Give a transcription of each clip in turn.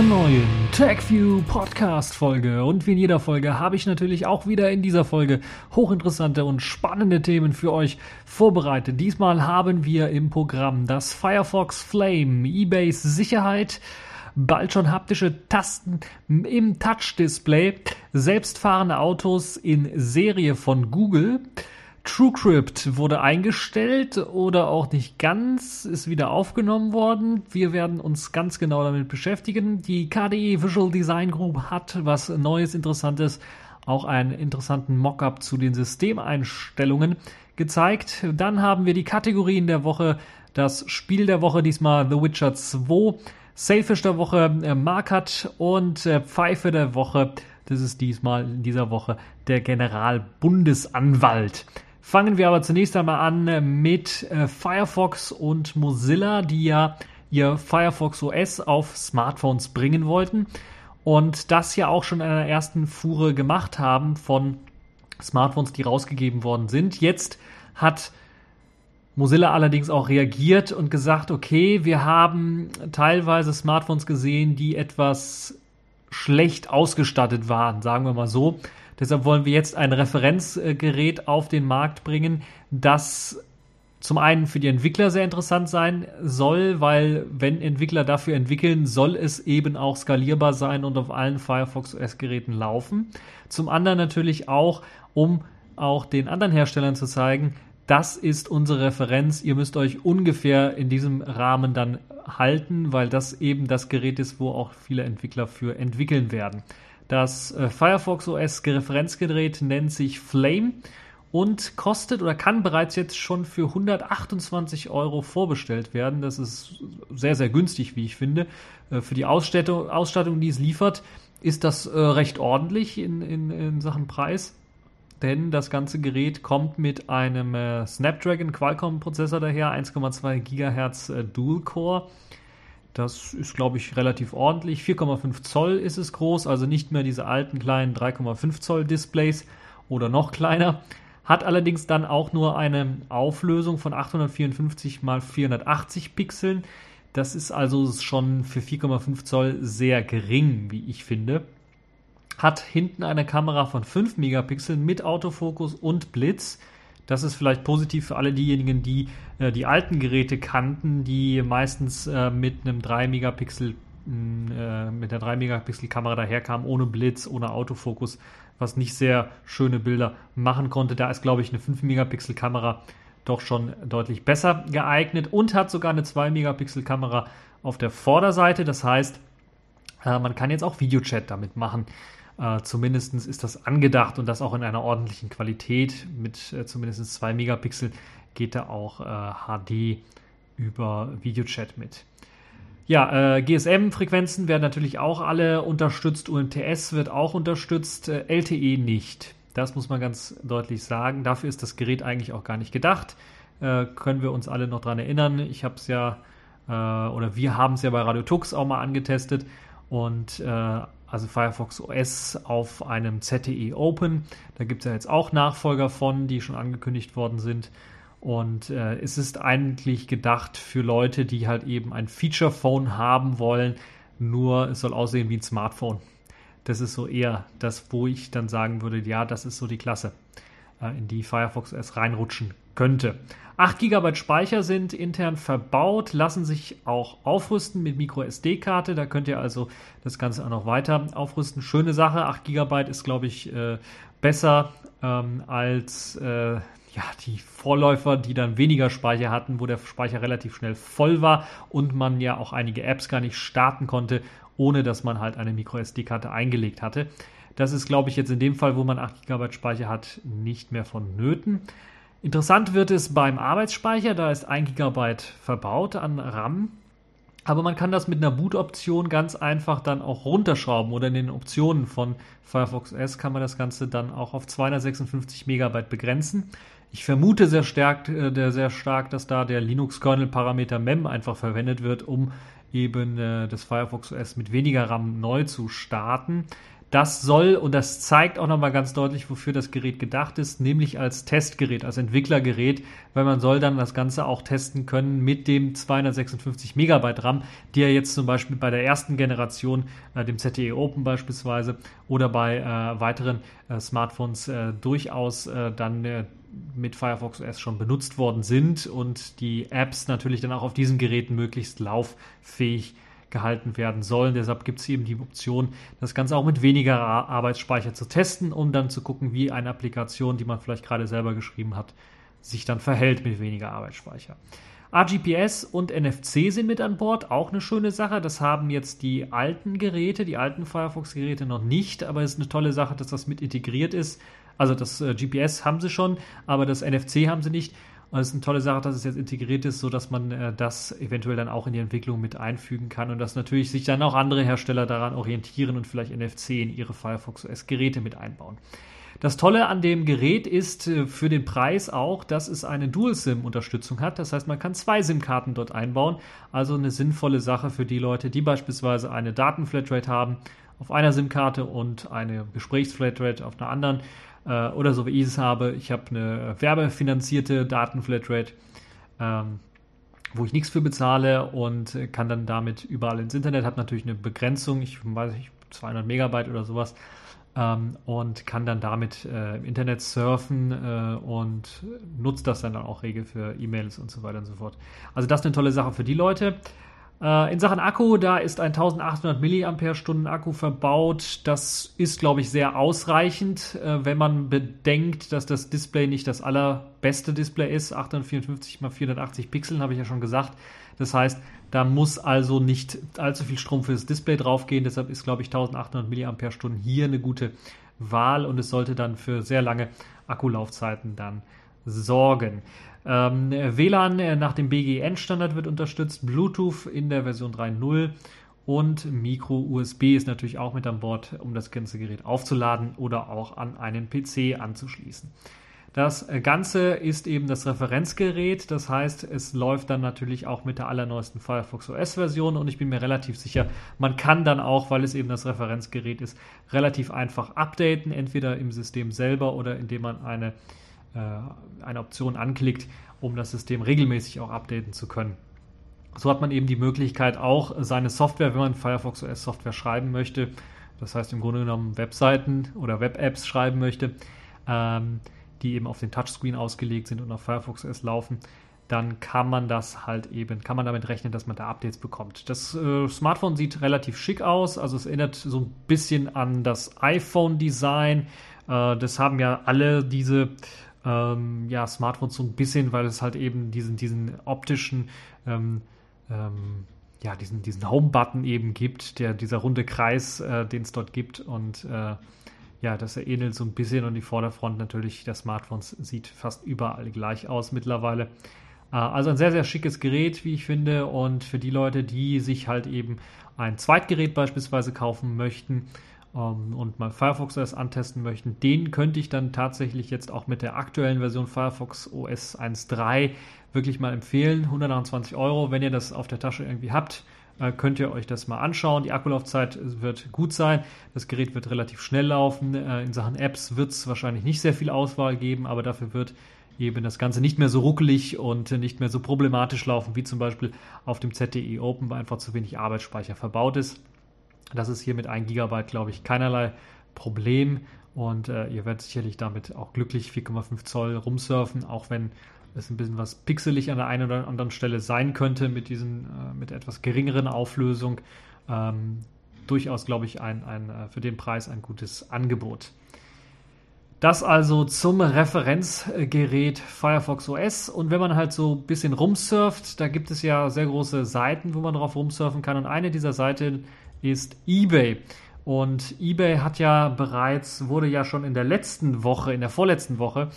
einer neuen TechView Podcast Folge. Und wie in jeder Folge habe ich natürlich auch wieder in dieser Folge hochinteressante und spannende Themen für euch vorbereitet. Diesmal haben wir im Programm das Firefox Flame, eBays Sicherheit, bald schon haptische Tasten im Touch-Display, selbstfahrende Autos in Serie von Google, TrueCrypt wurde eingestellt oder auch nicht ganz, ist wieder aufgenommen worden. Wir werden uns ganz genau damit beschäftigen. Die KDE Visual Design Group hat was Neues, Interessantes, auch einen interessanten Mockup zu den Systemeinstellungen gezeigt. Dann haben wir die Kategorien der Woche, das Spiel der Woche, diesmal The Witcher 2, Sailfish der Woche, äh, Markat und äh, Pfeife der Woche. Das ist diesmal in dieser Woche der Generalbundesanwalt. Fangen wir aber zunächst einmal an mit äh, Firefox und Mozilla, die ja ihr Firefox OS auf Smartphones bringen wollten und das ja auch schon in einer ersten Fuhre gemacht haben von Smartphones, die rausgegeben worden sind. Jetzt hat Mozilla allerdings auch reagiert und gesagt, okay, wir haben teilweise Smartphones gesehen, die etwas schlecht ausgestattet waren, sagen wir mal so. Deshalb wollen wir jetzt ein Referenzgerät auf den Markt bringen, das zum einen für die Entwickler sehr interessant sein soll, weil wenn Entwickler dafür entwickeln, soll es eben auch skalierbar sein und auf allen Firefox OS-Geräten laufen. Zum anderen natürlich auch, um auch den anderen Herstellern zu zeigen, das ist unsere Referenz. Ihr müsst euch ungefähr in diesem Rahmen dann halten, weil das eben das Gerät ist, wo auch viele Entwickler für entwickeln werden. Das äh, Firefox OS Referenzgerät nennt sich Flame und kostet oder kann bereits jetzt schon für 128 Euro vorbestellt werden. Das ist sehr, sehr günstig, wie ich finde. Äh, für die Ausstattung, Ausstattung, die es liefert, ist das äh, recht ordentlich in, in, in Sachen Preis. Denn das ganze Gerät kommt mit einem Snapdragon Qualcomm Prozessor daher, 1,2 GHz Dual Core. Das ist, glaube ich, relativ ordentlich. 4,5 Zoll ist es groß, also nicht mehr diese alten kleinen 3,5 Zoll Displays oder noch kleiner. Hat allerdings dann auch nur eine Auflösung von 854 x 480 Pixeln. Das ist also schon für 4,5 Zoll sehr gering, wie ich finde. Hat hinten eine Kamera von 5 Megapixeln mit Autofokus und Blitz. Das ist vielleicht positiv für alle diejenigen, die äh, die alten Geräte kannten, die meistens äh, mit einem 3 Megapixel mm, äh, mit der 3 Megapixel Kamera daherkamen, ohne Blitz, ohne Autofokus, was nicht sehr schöne Bilder machen konnte. Da ist, glaube ich, eine 5 Megapixel Kamera doch schon deutlich besser geeignet und hat sogar eine 2 Megapixel Kamera auf der Vorderseite. Das heißt, äh, man kann jetzt auch Videochat damit machen. Äh, zumindest ist das angedacht und das auch in einer ordentlichen Qualität mit äh, zumindest 2 Megapixel geht da auch äh, HD über Videochat mit. Ja, äh, GSM-Frequenzen werden natürlich auch alle unterstützt, UMTS wird auch unterstützt, äh, LTE nicht. Das muss man ganz deutlich sagen. Dafür ist das Gerät eigentlich auch gar nicht gedacht. Äh, können wir uns alle noch daran erinnern. Ich habe es ja, oder wir haben es ja bei Radio Tux auch mal angetestet und also Firefox OS auf einem ZTE Open. Da gibt es ja jetzt auch Nachfolger von, die schon angekündigt worden sind. Und äh, es ist eigentlich gedacht für Leute, die halt eben ein Feature-Phone haben wollen, nur es soll aussehen wie ein Smartphone. Das ist so eher das, wo ich dann sagen würde, ja, das ist so die Klasse, in die Firefox OS reinrutschen könnte. 8 GB Speicher sind intern verbaut, lassen sich auch aufrüsten mit MicroSD-Karte. Da könnt ihr also das Ganze auch noch weiter aufrüsten. Schöne Sache, 8 GB ist, glaube ich, äh, besser ähm, als äh, ja, die Vorläufer, die dann weniger Speicher hatten, wo der Speicher relativ schnell voll war und man ja auch einige Apps gar nicht starten konnte, ohne dass man halt eine MicroSD-Karte eingelegt hatte. Das ist, glaube ich, jetzt in dem Fall, wo man 8 GB Speicher hat, nicht mehr vonnöten. Interessant wird es beim Arbeitsspeicher, da ist 1 GB verbaut an RAM. Aber man kann das mit einer Boot-Option ganz einfach dann auch runterschrauben oder in den Optionen von Firefox OS kann man das Ganze dann auch auf 256 Megabyte begrenzen. Ich vermute sehr stark, äh, sehr stark dass da der Linux-Kernel-Parameter MEM einfach verwendet wird, um eben äh, das Firefox OS mit weniger RAM neu zu starten. Das soll und das zeigt auch nochmal ganz deutlich, wofür das Gerät gedacht ist, nämlich als Testgerät, als Entwicklergerät, weil man soll dann das Ganze auch testen können mit dem 256 Megabyte RAM, die ja jetzt zum Beispiel bei der ersten Generation, äh, dem ZTE Open beispielsweise, oder bei äh, weiteren äh, Smartphones äh, durchaus äh, dann äh, mit Firefox OS schon benutzt worden sind und die Apps natürlich dann auch auf diesen Geräten möglichst lauffähig gehalten werden sollen. Deshalb gibt es eben die Option, das Ganze auch mit weniger Arbeitsspeicher zu testen, um dann zu gucken, wie eine Applikation, die man vielleicht gerade selber geschrieben hat, sich dann verhält mit weniger Arbeitsspeicher. RGPS und NFC sind mit an Bord, auch eine schöne Sache. Das haben jetzt die alten Geräte, die alten Firefox-Geräte noch nicht, aber es ist eine tolle Sache, dass das mit integriert ist. Also das äh, GPS haben sie schon, aber das NFC haben sie nicht. Und es ist eine tolle Sache, dass es jetzt integriert ist, sodass man äh, das eventuell dann auch in die Entwicklung mit einfügen kann und dass natürlich sich dann auch andere Hersteller daran orientieren und vielleicht NFC in ihre Firefox OS Geräte mit einbauen. Das Tolle an dem Gerät ist äh, für den Preis auch, dass es eine Dual-SIM-Unterstützung hat. Das heißt, man kann zwei SIM-Karten dort einbauen. Also eine sinnvolle Sache für die Leute, die beispielsweise eine Datenflatrate haben auf einer SIM-Karte und eine Gesprächsflatrate auf einer anderen äh, oder so wie ich es habe, ich habe eine werbefinanzierte Datenflatrate, ähm, wo ich nichts für bezahle und kann dann damit überall ins Internet, habe natürlich eine Begrenzung, ich weiß nicht, 200 Megabyte oder sowas ähm, und kann dann damit äh, im Internet surfen äh, und nutzt das dann auch regel für E-Mails und so weiter und so fort. Also das ist eine tolle Sache für die Leute. Äh, in Sachen Akku, da ist ein 1800 mAh Akku verbaut. Das ist, glaube ich, sehr ausreichend, äh, wenn man bedenkt, dass das Display nicht das allerbeste Display ist. 854 x 480 Pixeln, habe ich ja schon gesagt. Das heißt, da muss also nicht allzu viel Strom für das Display draufgehen. Deshalb ist, glaube ich, 1800 mAh hier eine gute Wahl und es sollte dann für sehr lange Akkulaufzeiten dann sorgen. Ähm, WLAN äh, nach dem BGN-Standard wird unterstützt, Bluetooth in der Version 3.0 und Micro-USB ist natürlich auch mit an Bord, um das ganze Gerät aufzuladen oder auch an einen PC anzuschließen. Das äh, Ganze ist eben das Referenzgerät, das heißt, es läuft dann natürlich auch mit der allerneuesten Firefox OS-Version und ich bin mir relativ sicher, man kann dann auch, weil es eben das Referenzgerät ist, relativ einfach updaten, entweder im System selber oder indem man eine eine Option anklickt, um das System regelmäßig auch updaten zu können. So hat man eben die Möglichkeit, auch seine Software, wenn man Firefox OS Software schreiben möchte, das heißt im Grunde genommen Webseiten oder Web-Apps schreiben möchte, ähm, die eben auf den Touchscreen ausgelegt sind und auf Firefox OS laufen, dann kann man das halt eben, kann man damit rechnen, dass man da Updates bekommt. Das äh, Smartphone sieht relativ schick aus, also es erinnert so ein bisschen an das iPhone-Design. Äh, das haben ja alle diese ähm, ja, Smartphones so ein bisschen, weil es halt eben diesen, diesen optischen, ähm, ähm, ja, diesen, diesen Home-Button eben gibt, der, dieser runde Kreis, äh, den es dort gibt und äh, ja, das ähnelt so ein bisschen und die Vorderfront natürlich der Smartphones sieht fast überall gleich aus mittlerweile. Äh, also ein sehr, sehr schickes Gerät, wie ich finde und für die Leute, die sich halt eben ein Zweitgerät beispielsweise kaufen möchten, ähm, und mal Firefox OS antesten möchten, den könnte ich dann tatsächlich jetzt auch mit der aktuellen Version Firefox OS 1.3 wirklich mal empfehlen. 129 Euro, wenn ihr das auf der Tasche irgendwie habt, äh, könnt ihr euch das mal anschauen. Die Akkulaufzeit wird gut sein. Das Gerät wird relativ schnell laufen. Äh, in Sachen Apps wird es wahrscheinlich nicht sehr viel Auswahl geben, aber dafür wird eben das Ganze nicht mehr so ruckelig und nicht mehr so problematisch laufen, wie zum Beispiel auf dem ZTE Open, weil einfach zu wenig Arbeitsspeicher verbaut ist. Das ist hier mit 1 GB, glaube ich, keinerlei Problem. Und äh, ihr werdet sicherlich damit auch glücklich 4,5 Zoll rumsurfen, auch wenn es ein bisschen was pixelig an der einen oder anderen Stelle sein könnte mit diesen, äh, mit etwas geringeren Auflösung. Ähm, durchaus, glaube ich, ein, ein, äh, für den Preis ein gutes Angebot. Das also zum Referenzgerät Firefox OS. Und wenn man halt so ein bisschen rumsurft, da gibt es ja sehr große Seiten, wo man drauf rumsurfen kann. Und eine dieser Seiten ist eBay. Und eBay hat ja bereits, wurde ja schon in der letzten Woche, in der vorletzten Woche,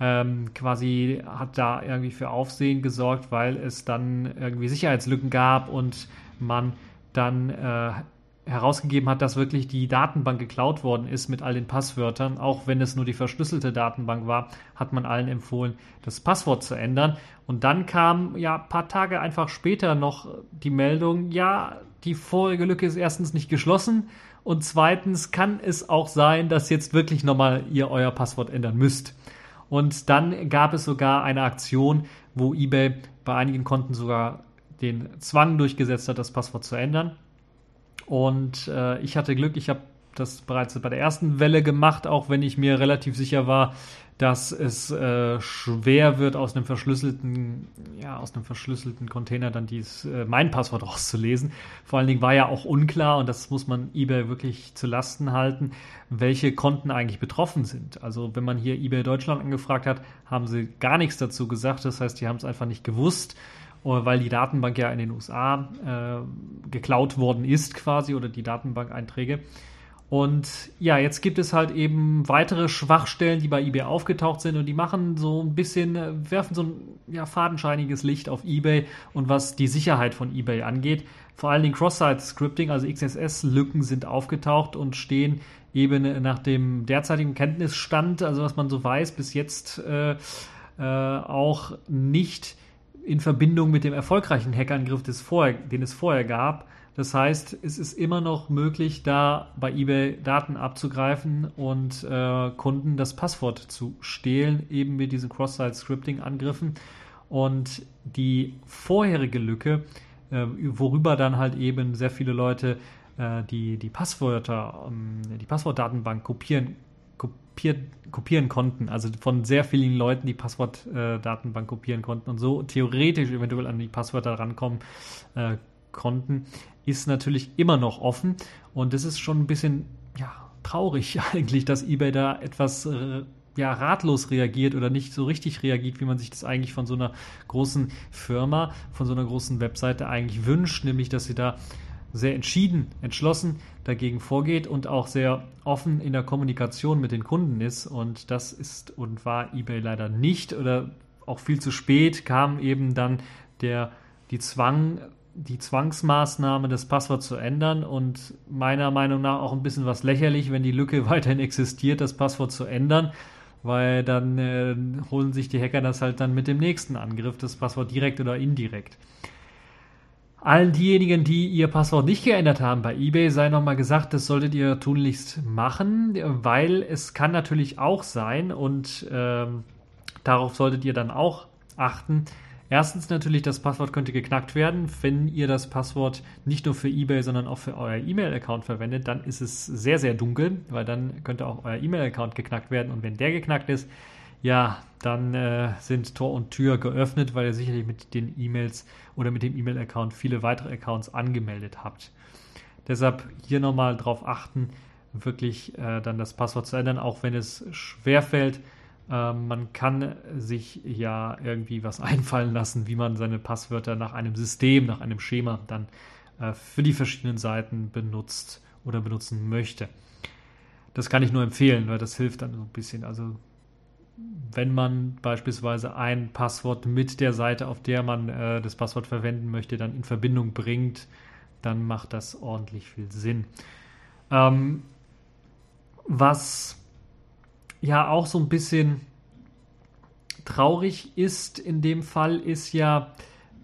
ähm, quasi hat da irgendwie für Aufsehen gesorgt, weil es dann irgendwie Sicherheitslücken gab und man dann äh, herausgegeben hat, dass wirklich die Datenbank geklaut worden ist mit all den Passwörtern. Auch wenn es nur die verschlüsselte Datenbank war, hat man allen empfohlen, das Passwort zu ändern. Und dann kam ja ein paar Tage einfach später noch die Meldung, ja, die vorige Lücke ist erstens nicht geschlossen Und zweitens kann es auch sein, dass jetzt wirklich nochmal ihr euer Passwort ändern müsst. Und dann gab es sogar eine Aktion, wo eBay bei einigen Konten sogar den Zwang durchgesetzt hat, das Passwort zu ändern. Und äh, ich hatte Glück, ich habe das bereits bei der ersten Welle gemacht, auch wenn ich mir relativ sicher war, dass es äh, schwer wird, aus einem verschlüsselten, ja, aus einem verschlüsselten Container dann dies, äh, mein Passwort rauszulesen. Vor allen Dingen war ja auch unklar, und das muss man eBay wirklich zu Lasten halten, welche Konten eigentlich betroffen sind. Also wenn man hier eBay Deutschland angefragt hat, haben sie gar nichts dazu gesagt. Das heißt, die haben es einfach nicht gewusst weil die Datenbank ja in den USA äh, geklaut worden ist quasi oder die Datenbank-Einträge. Und ja, jetzt gibt es halt eben weitere Schwachstellen, die bei eBay aufgetaucht sind und die machen so ein bisschen, äh, werfen so ein ja, fadenscheiniges Licht auf eBay und was die Sicherheit von eBay angeht. Vor allen Dingen Cross-Site-Scripting, also XSS-Lücken sind aufgetaucht und stehen eben nach dem derzeitigen Kenntnisstand, also was man so weiß, bis jetzt äh, äh, auch nicht in Verbindung mit dem erfolgreichen Hackerangriff, den es vorher gab. Das heißt, es ist immer noch möglich, da bei eBay Daten abzugreifen und äh, Kunden das Passwort zu stehlen, eben mit diesen Cross-Site-Scripting-Angriffen. Und die vorherige Lücke, äh, worüber dann halt eben sehr viele Leute äh, die, die Passwörter, ähm, die Passwortdatenbank kopieren, kopiert, kopieren konnten, also von sehr vielen Leuten die Passwortdatenbank kopieren konnten und so theoretisch eventuell an die Passwörter rankommen äh, konnten, ist natürlich immer noch offen. Und das ist schon ein bisschen ja, traurig eigentlich, dass eBay da etwas äh, ja, ratlos reagiert oder nicht so richtig reagiert, wie man sich das eigentlich von so einer großen Firma, von so einer großen Webseite eigentlich wünscht, nämlich dass sie da sehr entschieden, entschlossen dagegen vorgeht und auch sehr offen in der Kommunikation mit den Kunden ist. Und das ist und war eBay leider nicht oder auch viel zu spät kam eben dann der, die Zwang, die Zwangsmaßnahme, das Passwort zu ändern und meiner Meinung nach auch ein bisschen was lächerlich, wenn die Lücke weiterhin existiert, das Passwort zu ändern, weil dann äh, holen sich die Hacker das halt dann mit dem nächsten Angriff, das Passwort direkt oder indirekt. Allen diejenigen, die ihr Passwort nicht geändert haben bei eBay, sei nochmal gesagt, das solltet ihr tunlichst machen, weil es kann natürlich auch sein und ähm, darauf solltet ihr dann auch achten, Erstens natürlich, das Passwort könnte geknackt werden. Wenn ihr das Passwort nicht nur für eBay, sondern auch für euer E-Mail-Account verwendet, dann ist es sehr, sehr dunkel, weil dann könnte auch euer E-Mail-Account geknackt werden. Und wenn der geknackt ist, ja, dann äh, sind Tor und Tür geöffnet, weil ihr sicherlich mit den E-Mails oder mit dem E-Mail-Account viele weitere Accounts angemeldet habt. Deshalb hier nochmal drauf achten, wirklich äh, dann das Passwort zu ändern, auch wenn es schwerfällt. Ähm, man kann sich ja irgendwie was einfallen lassen, wie man seine Passwörter nach einem System, nach einem Schema dann äh, für die verschiedenen Seiten benutzt oder benutzen möchte. Das kann ich nur empfehlen, weil das hilft dann so ein bisschen. Also wenn man beispielsweise ein Passwort mit der Seite, auf der man äh, das Passwort verwenden möchte, dann in Verbindung bringt, dann macht das ordentlich viel Sinn. Ähm, was ja auch so ein bisschen traurig ist in dem Fall, ist ja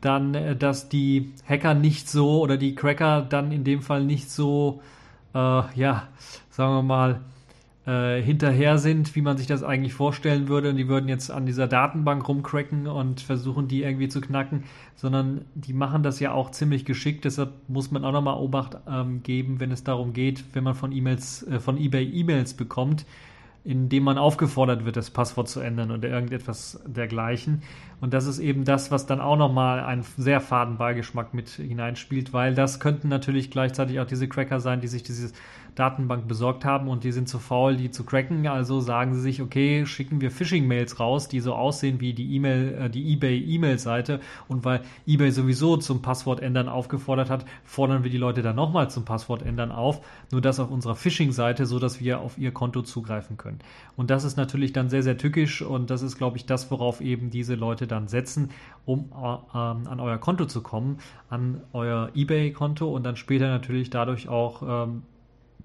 dann, äh, dass die Hacker nicht so oder die Cracker dann in dem Fall nicht so, äh, ja, sagen wir mal, äh, hinterher sind, wie man sich das eigentlich vorstellen würde. Und die würden jetzt an dieser Datenbank rumcracken und versuchen, die irgendwie zu knacken, sondern die machen das ja auch ziemlich geschickt. Deshalb muss man auch nochmal Obacht ähm, geben, wenn es darum geht, wenn man von E-Mails, äh, von eBay E-Mails bekommt, in dem man aufgefordert wird, das Passwort zu ändern oder irgendetwas dergleichen. Und das ist eben das, was dann auch nochmal einen sehr faden Beigeschmack mit hineinspielt, weil das könnten natürlich gleichzeitig auch diese Cracker sein, die sich dieses Datenbank besorgt haben und die sind zu faul, die zu cracken. Also sagen sie sich, okay, schicken wir Phishing-Mails raus, die so aussehen wie die E-Mail, äh, die eBay-E-Mail-Seite. Und weil eBay sowieso zum Passwort ändern aufgefordert hat, fordern wir die Leute dann nochmal zum Passwort ändern auf. Nur das auf unserer Phishing-Seite, so dass wir auf ihr Konto zugreifen können. Und das ist natürlich dann sehr, sehr tückisch und das ist, glaube ich, das, worauf eben diese Leute dann setzen, um äh, ähm, an euer Konto zu kommen, an euer eBay-Konto und dann später natürlich dadurch auch ähm,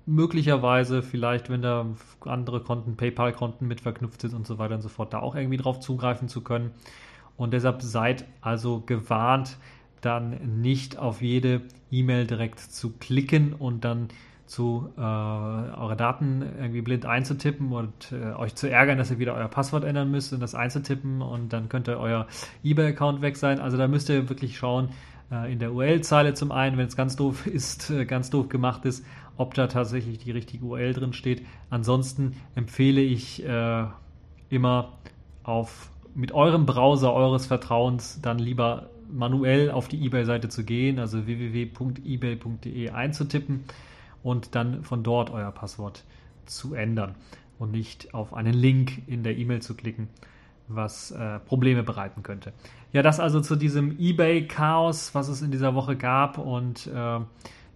möglicherweise vielleicht, wenn da andere Konten, PayPal-Konten mit verknüpft sind und so weiter und so fort, da auch irgendwie drauf zugreifen zu können. Und deshalb seid also gewarnt, dann nicht auf jede E-Mail direkt zu klicken und dann zu äh, eure Daten irgendwie blind einzutippen und äh, euch zu ärgern, dass ihr wieder euer Passwort ändern müsst und das einzutippen und dann könnte euer eBay-Account weg sein. Also da müsst ihr wirklich schauen, äh, in der URL-Zeile zum einen, wenn es ganz doof ist, äh, ganz doof gemacht ist, ob da tatsächlich die richtige URL drin steht. Ansonsten empfehle ich äh, immer auf mit eurem Browser eures Vertrauens dann lieber manuell auf die eBay-Seite zu gehen, also www.ebay.de einzutippen und dann von dort euer Passwort zu ändern und nicht auf einen Link in der E-Mail zu klicken, was äh, Probleme bereiten könnte. Ja, das also zu diesem eBay-Chaos, was es in dieser Woche gab und äh,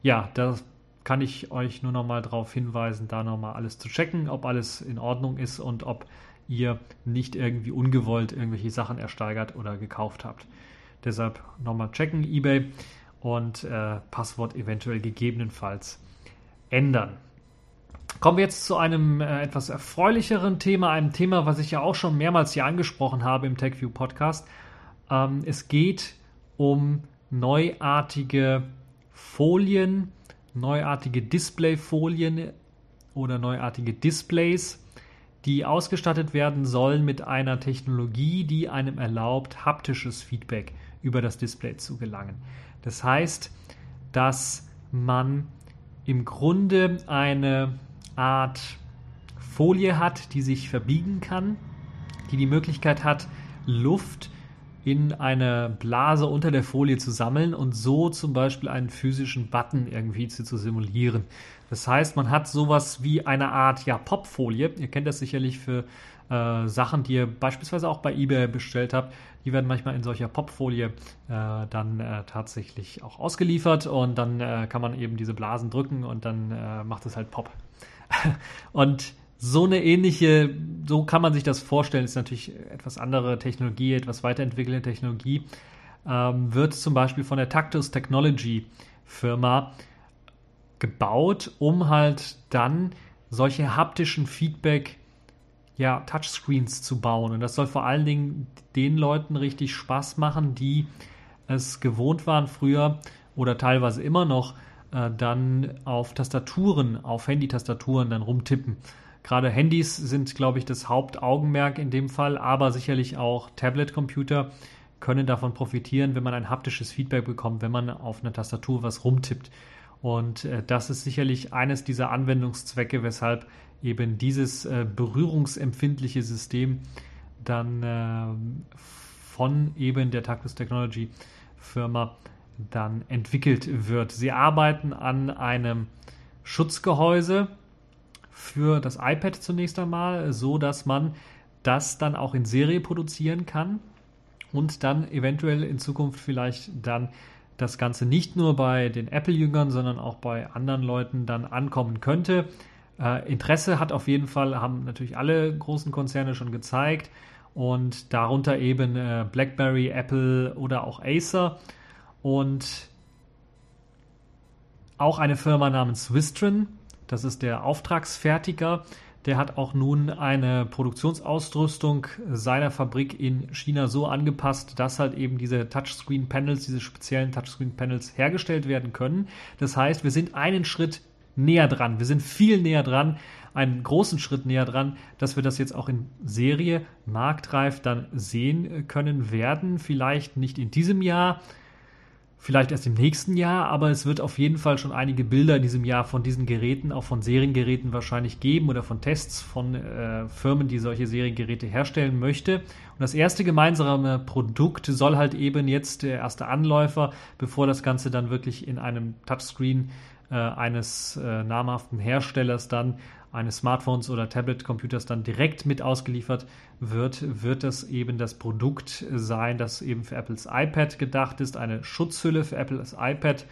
ja, da kann ich euch nur noch mal darauf hinweisen, da noch mal alles zu checken, ob alles in Ordnung ist und ob ihr nicht irgendwie ungewollt irgendwelche Sachen ersteigert oder gekauft habt. Deshalb nochmal checken, eBay und äh, Passwort eventuell gegebenenfalls ändern. Kommen wir jetzt zu einem äh, etwas erfreulicheren Thema, einem Thema, was ich ja auch schon mehrmals hier angesprochen habe im TechView Podcast. Ähm, es geht um neuartige Folien, neuartige Displayfolien oder neuartige Displays, die ausgestattet werden sollen mit einer Technologie, die einem erlaubt, haptisches Feedback über das Display zu gelangen. Das heißt, dass man im Grunde eine Art Folie hat, die sich verbiegen kann, die die Möglichkeit hat, Luft in eine Blase unter der Folie zu sammeln und so zum Beispiel einen physischen Button irgendwie zu, zu simulieren. Das heißt, man hat sowas wie eine Art ja, Popfolie. Ihr kennt das sicherlich für äh, Sachen, die ihr beispielsweise auch bei eBay bestellt habt. Die werden manchmal in solcher Popfolie äh, dann äh, tatsächlich auch ausgeliefert und dann äh, kann man eben diese Blasen drücken und dann äh, macht es halt Pop. und so eine ähnliche, so kann man sich das vorstellen, ist natürlich etwas andere Technologie, etwas weiterentwickelte Technologie, ähm, wird zum Beispiel von der Tactus Technology Firma gebaut, um halt dann solche haptischen Feedback ja, Touchscreens zu bauen. Und das soll vor allen Dingen den Leuten richtig Spaß machen, die es gewohnt waren, früher oder teilweise immer noch äh, dann auf Tastaturen, auf Handy-Tastaturen dann rumtippen. Gerade Handys sind, glaube ich, das Hauptaugenmerk in dem Fall, aber sicherlich auch Tablet-Computer können davon profitieren, wenn man ein haptisches Feedback bekommt, wenn man auf einer Tastatur was rumtippt. Und äh, das ist sicherlich eines dieser Anwendungszwecke, weshalb eben dieses äh, berührungsempfindliche System dann äh, von eben der Tactus Technology Firma dann entwickelt wird. Sie arbeiten an einem Schutzgehäuse für das iPad zunächst einmal, so dass man das dann auch in Serie produzieren kann und dann eventuell in Zukunft vielleicht dann das Ganze nicht nur bei den Apple-Jüngern, sondern auch bei anderen Leuten dann ankommen könnte. Äh, Interesse hat auf jeden Fall, haben natürlich alle großen Konzerne schon gezeigt und darunter eben äh, BlackBerry, Apple oder auch Acer und auch eine Firma namens Wistron, das ist der Auftragsfertiger, der hat auch nun eine Produktionsausrüstung seiner Fabrik in China so angepasst, dass halt eben diese Touchscreen-Panels, diese speziellen Touchscreen-Panels hergestellt werden können. Das heißt, wir sind einen Schritt näher dran. Wir sind viel näher dran, einen großen Schritt näher dran, dass wir das jetzt auch in Serie marktreif dann sehen können werden. Vielleicht nicht in diesem Jahr, vielleicht erst im nächsten Jahr, aber es wird auf jeden Fall schon einige Bilder in diesem Jahr von diesen Geräten, auch von Seriengeräten wahrscheinlich geben oder von Tests von äh, Firmen, die solche Seriengeräte herstellen möchte. Und das erste gemeinsame Produkt soll halt eben jetzt der erste Anläufer, bevor das Ganze dann wirklich in einem Touchscreen äh, eines äh, namhaften Herstellers dann eines Smartphones oder Tablet-Computers dann direkt mit ausgeliefert wird, wird das eben das Produkt sein, das eben für Apples iPad gedacht ist, eine Schutzhülle für Apples iPad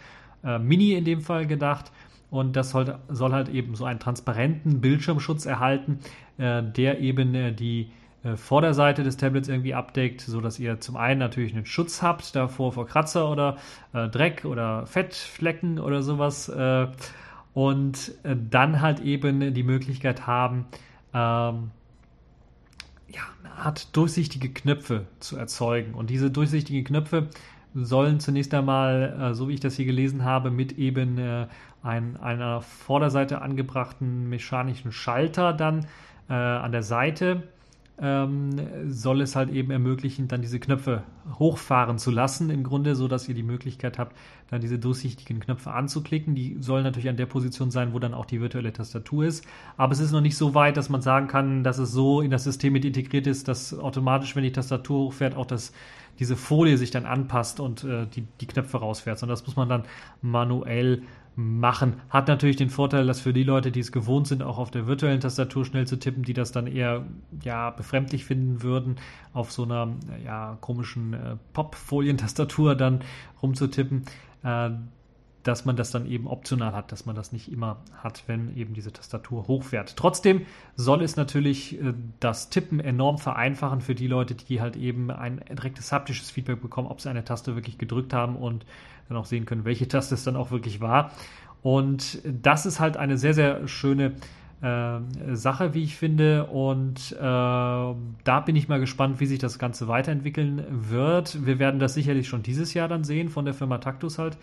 äh, Mini in dem Fall gedacht. Und das soll, soll, halt eben so einen transparenten Bildschirmschutz erhalten, äh, der eben äh, die äh, Vorderseite des Tablets irgendwie abdeckt, so dass ihr zum einen natürlich einen Schutz habt davor vor Kratzer oder äh, Dreck oder Fettflecken oder sowas äh, und äh, dann halt eben die Möglichkeit haben, ähm, ja, eine Art durchsichtige Knöpfe zu erzeugen. Und diese durchsichtigen Knöpfe sollen zunächst einmal, äh, so wie ich das hier gelesen habe, mit eben äh, ein, einer Vorderseite angebrachten mechanischen Schalter dann äh, an der Seite ähm, soll es halt eben ermöglichen, dann diese Knöpfe hochfahren zu lassen, im Grunde, so dass ihr die Möglichkeit habt, dann diese durchsichtigen Knöpfe anzuklicken. Die sollen natürlich an der Position sein, wo dann auch die virtuelle Tastatur ist. Aber es ist noch nicht so weit, dass man sagen kann, dass es so in das System mit integriert ist, dass automatisch, wenn die Tastatur hochfährt, auch das diese Folie sich dann anpasst und äh, die, die Knöpfe rausfährt, sondern das muss man dann manuell machen. Hat natürlich den Vorteil, dass für die Leute, die es gewohnt sind, auch auf der virtuellen Tastatur schnell zu tippen, die das dann eher ja, befremdlich finden würden, auf so einer ja, komischen äh, Pop-Folientastatur dann rumzutippen, äh, dass man das dann eben optional hat, dass man das nicht immer hat, wenn eben diese Tastatur hochfährt. Trotzdem soll es natürlich äh, das Tippen enorm vereinfachen für die Leute, die halt eben ein direktes haptisches Feedback bekommen, ob sie eine Taste wirklich gedrückt haben und dann auch sehen können, welche Taste es dann auch wirklich war. Und das ist halt eine sehr, sehr schöne äh, Sache, wie ich finde. Und äh, da bin ich mal gespannt, wie sich das Ganze weiterentwickeln wird. Wir werden das sicherlich schon dieses Jahr dann sehen von der Firma Taktus halt.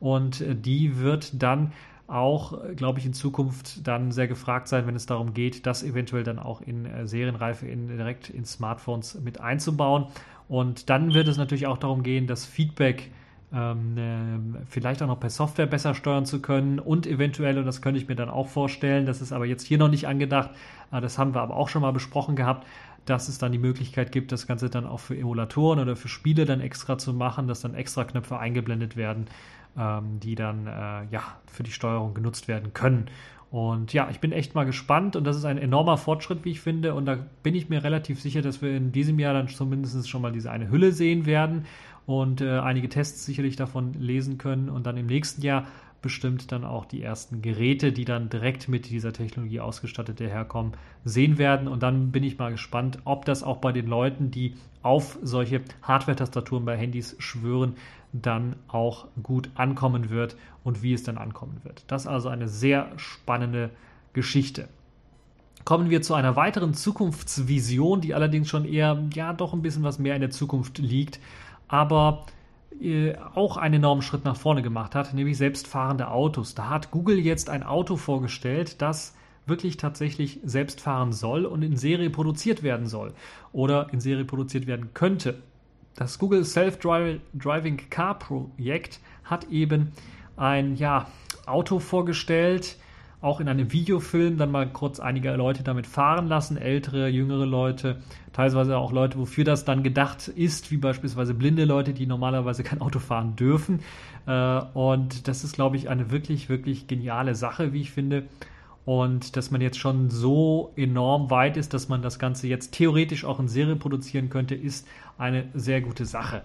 Und die wird dann auch, glaube ich, in Zukunft dann sehr gefragt sein, wenn es darum geht, das eventuell dann auch in äh, Serienreife in, direkt in Smartphones mit einzubauen. Und dann wird es natürlich auch darum gehen, das Feedback ähm, äh, vielleicht auch noch per Software besser steuern zu können und eventuell, und das könnte ich mir dann auch vorstellen, das ist aber jetzt hier noch nicht angedacht, äh, das haben wir aber auch schon mal besprochen gehabt, dass es dann die Möglichkeit gibt, das Ganze dann auch für Emulatoren oder für Spiele dann extra zu machen, dass dann extra Knöpfe eingeblendet werden, ähm, die dann äh, ja für die Steuerung genutzt werden können. Und ja, ich bin echt mal gespannt und das ist ein enormer Fortschritt, wie ich finde. Und da bin ich mir relativ sicher, dass wir in diesem Jahr dann zumindest schon mal diese eine Hülle sehen werden und äh, einige Tests sicherlich davon lesen können und dann im nächsten Jahr bestimmt dann auch die ersten Geräte, die dann direkt mit dieser Technologie ausgestattet herkommen, sehen werden. Und dann bin ich mal gespannt, ob das auch bei den Leuten, die auf solche Hardware-Tastaturen bei Handys schwören, dann auch gut ankommen wird und wie es dann ankommen wird. Das ist also eine sehr spannende Geschichte. Kommen wir zu einer weiteren Zukunftsvision, die allerdings schon eher, ja, doch ein bisschen was mehr in der Zukunft liegt aber äh, auch einen enormen Schritt nach vorne gemacht hat, nämlich selbstfahrende Autos. Da hat Google jetzt ein Auto vorgestellt, das wirklich tatsächlich selbst fahren soll und in Serie produziert werden soll oder in Serie produziert werden könnte. Das Google Self-Driving Car Projekt hat eben ein ja, Auto vorgestellt, auch in einem Videofilm dann mal kurz einige Leute damit fahren lassen, ältere, jüngere Leute, teilweise auch Leute, wofür das dann gedacht ist, wie beispielsweise blinde Leute, die normalerweise kein Auto fahren dürfen. Äh, und das ist, glaube ich, eine wirklich, wirklich geniale Sache, wie ich finde. Und dass man jetzt schon so enorm weit ist, dass man das Ganze jetzt theoretisch auch in Serie produzieren könnte, ist eine sehr gute Sache.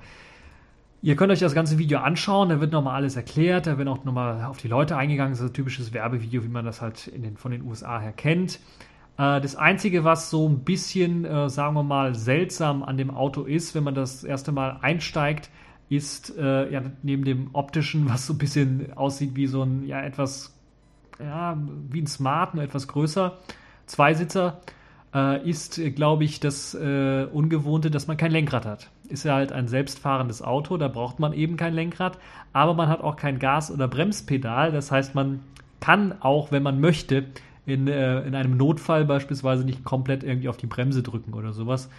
Ihr könnt euch das ganze Video anschauen, da wird nochmal alles erklärt, da wird auch nochmal auf die Leute eingegangen. Das ist ein typisches Werbevideo, wie man das halt den, von den USA her kennt. Äh, das Einzige, was so ein bisschen, äh, sagen wir mal, seltsam an dem Auto ist, wenn man das erste Mal einsteigt, ist äh, ja neben dem optischen, was so ein bisschen aussieht wie so ein, ja, etwas, ja, wie ein Smart, nur etwas größer, Zweisitzer, äh, ist, glaube ich, das äh, Ungewohnte, dass man kein Lenkrad hat ist ja halt ein selbstfahrendes Auto, da braucht man eben kein Lenkrad, aber man hat auch kein Gas- oder Bremspedal. Das heißt, man kann auch, wenn man möchte, in, äh, in einem Notfall beispielsweise nicht komplett irgendwie auf die Bremse drücken oder sowas.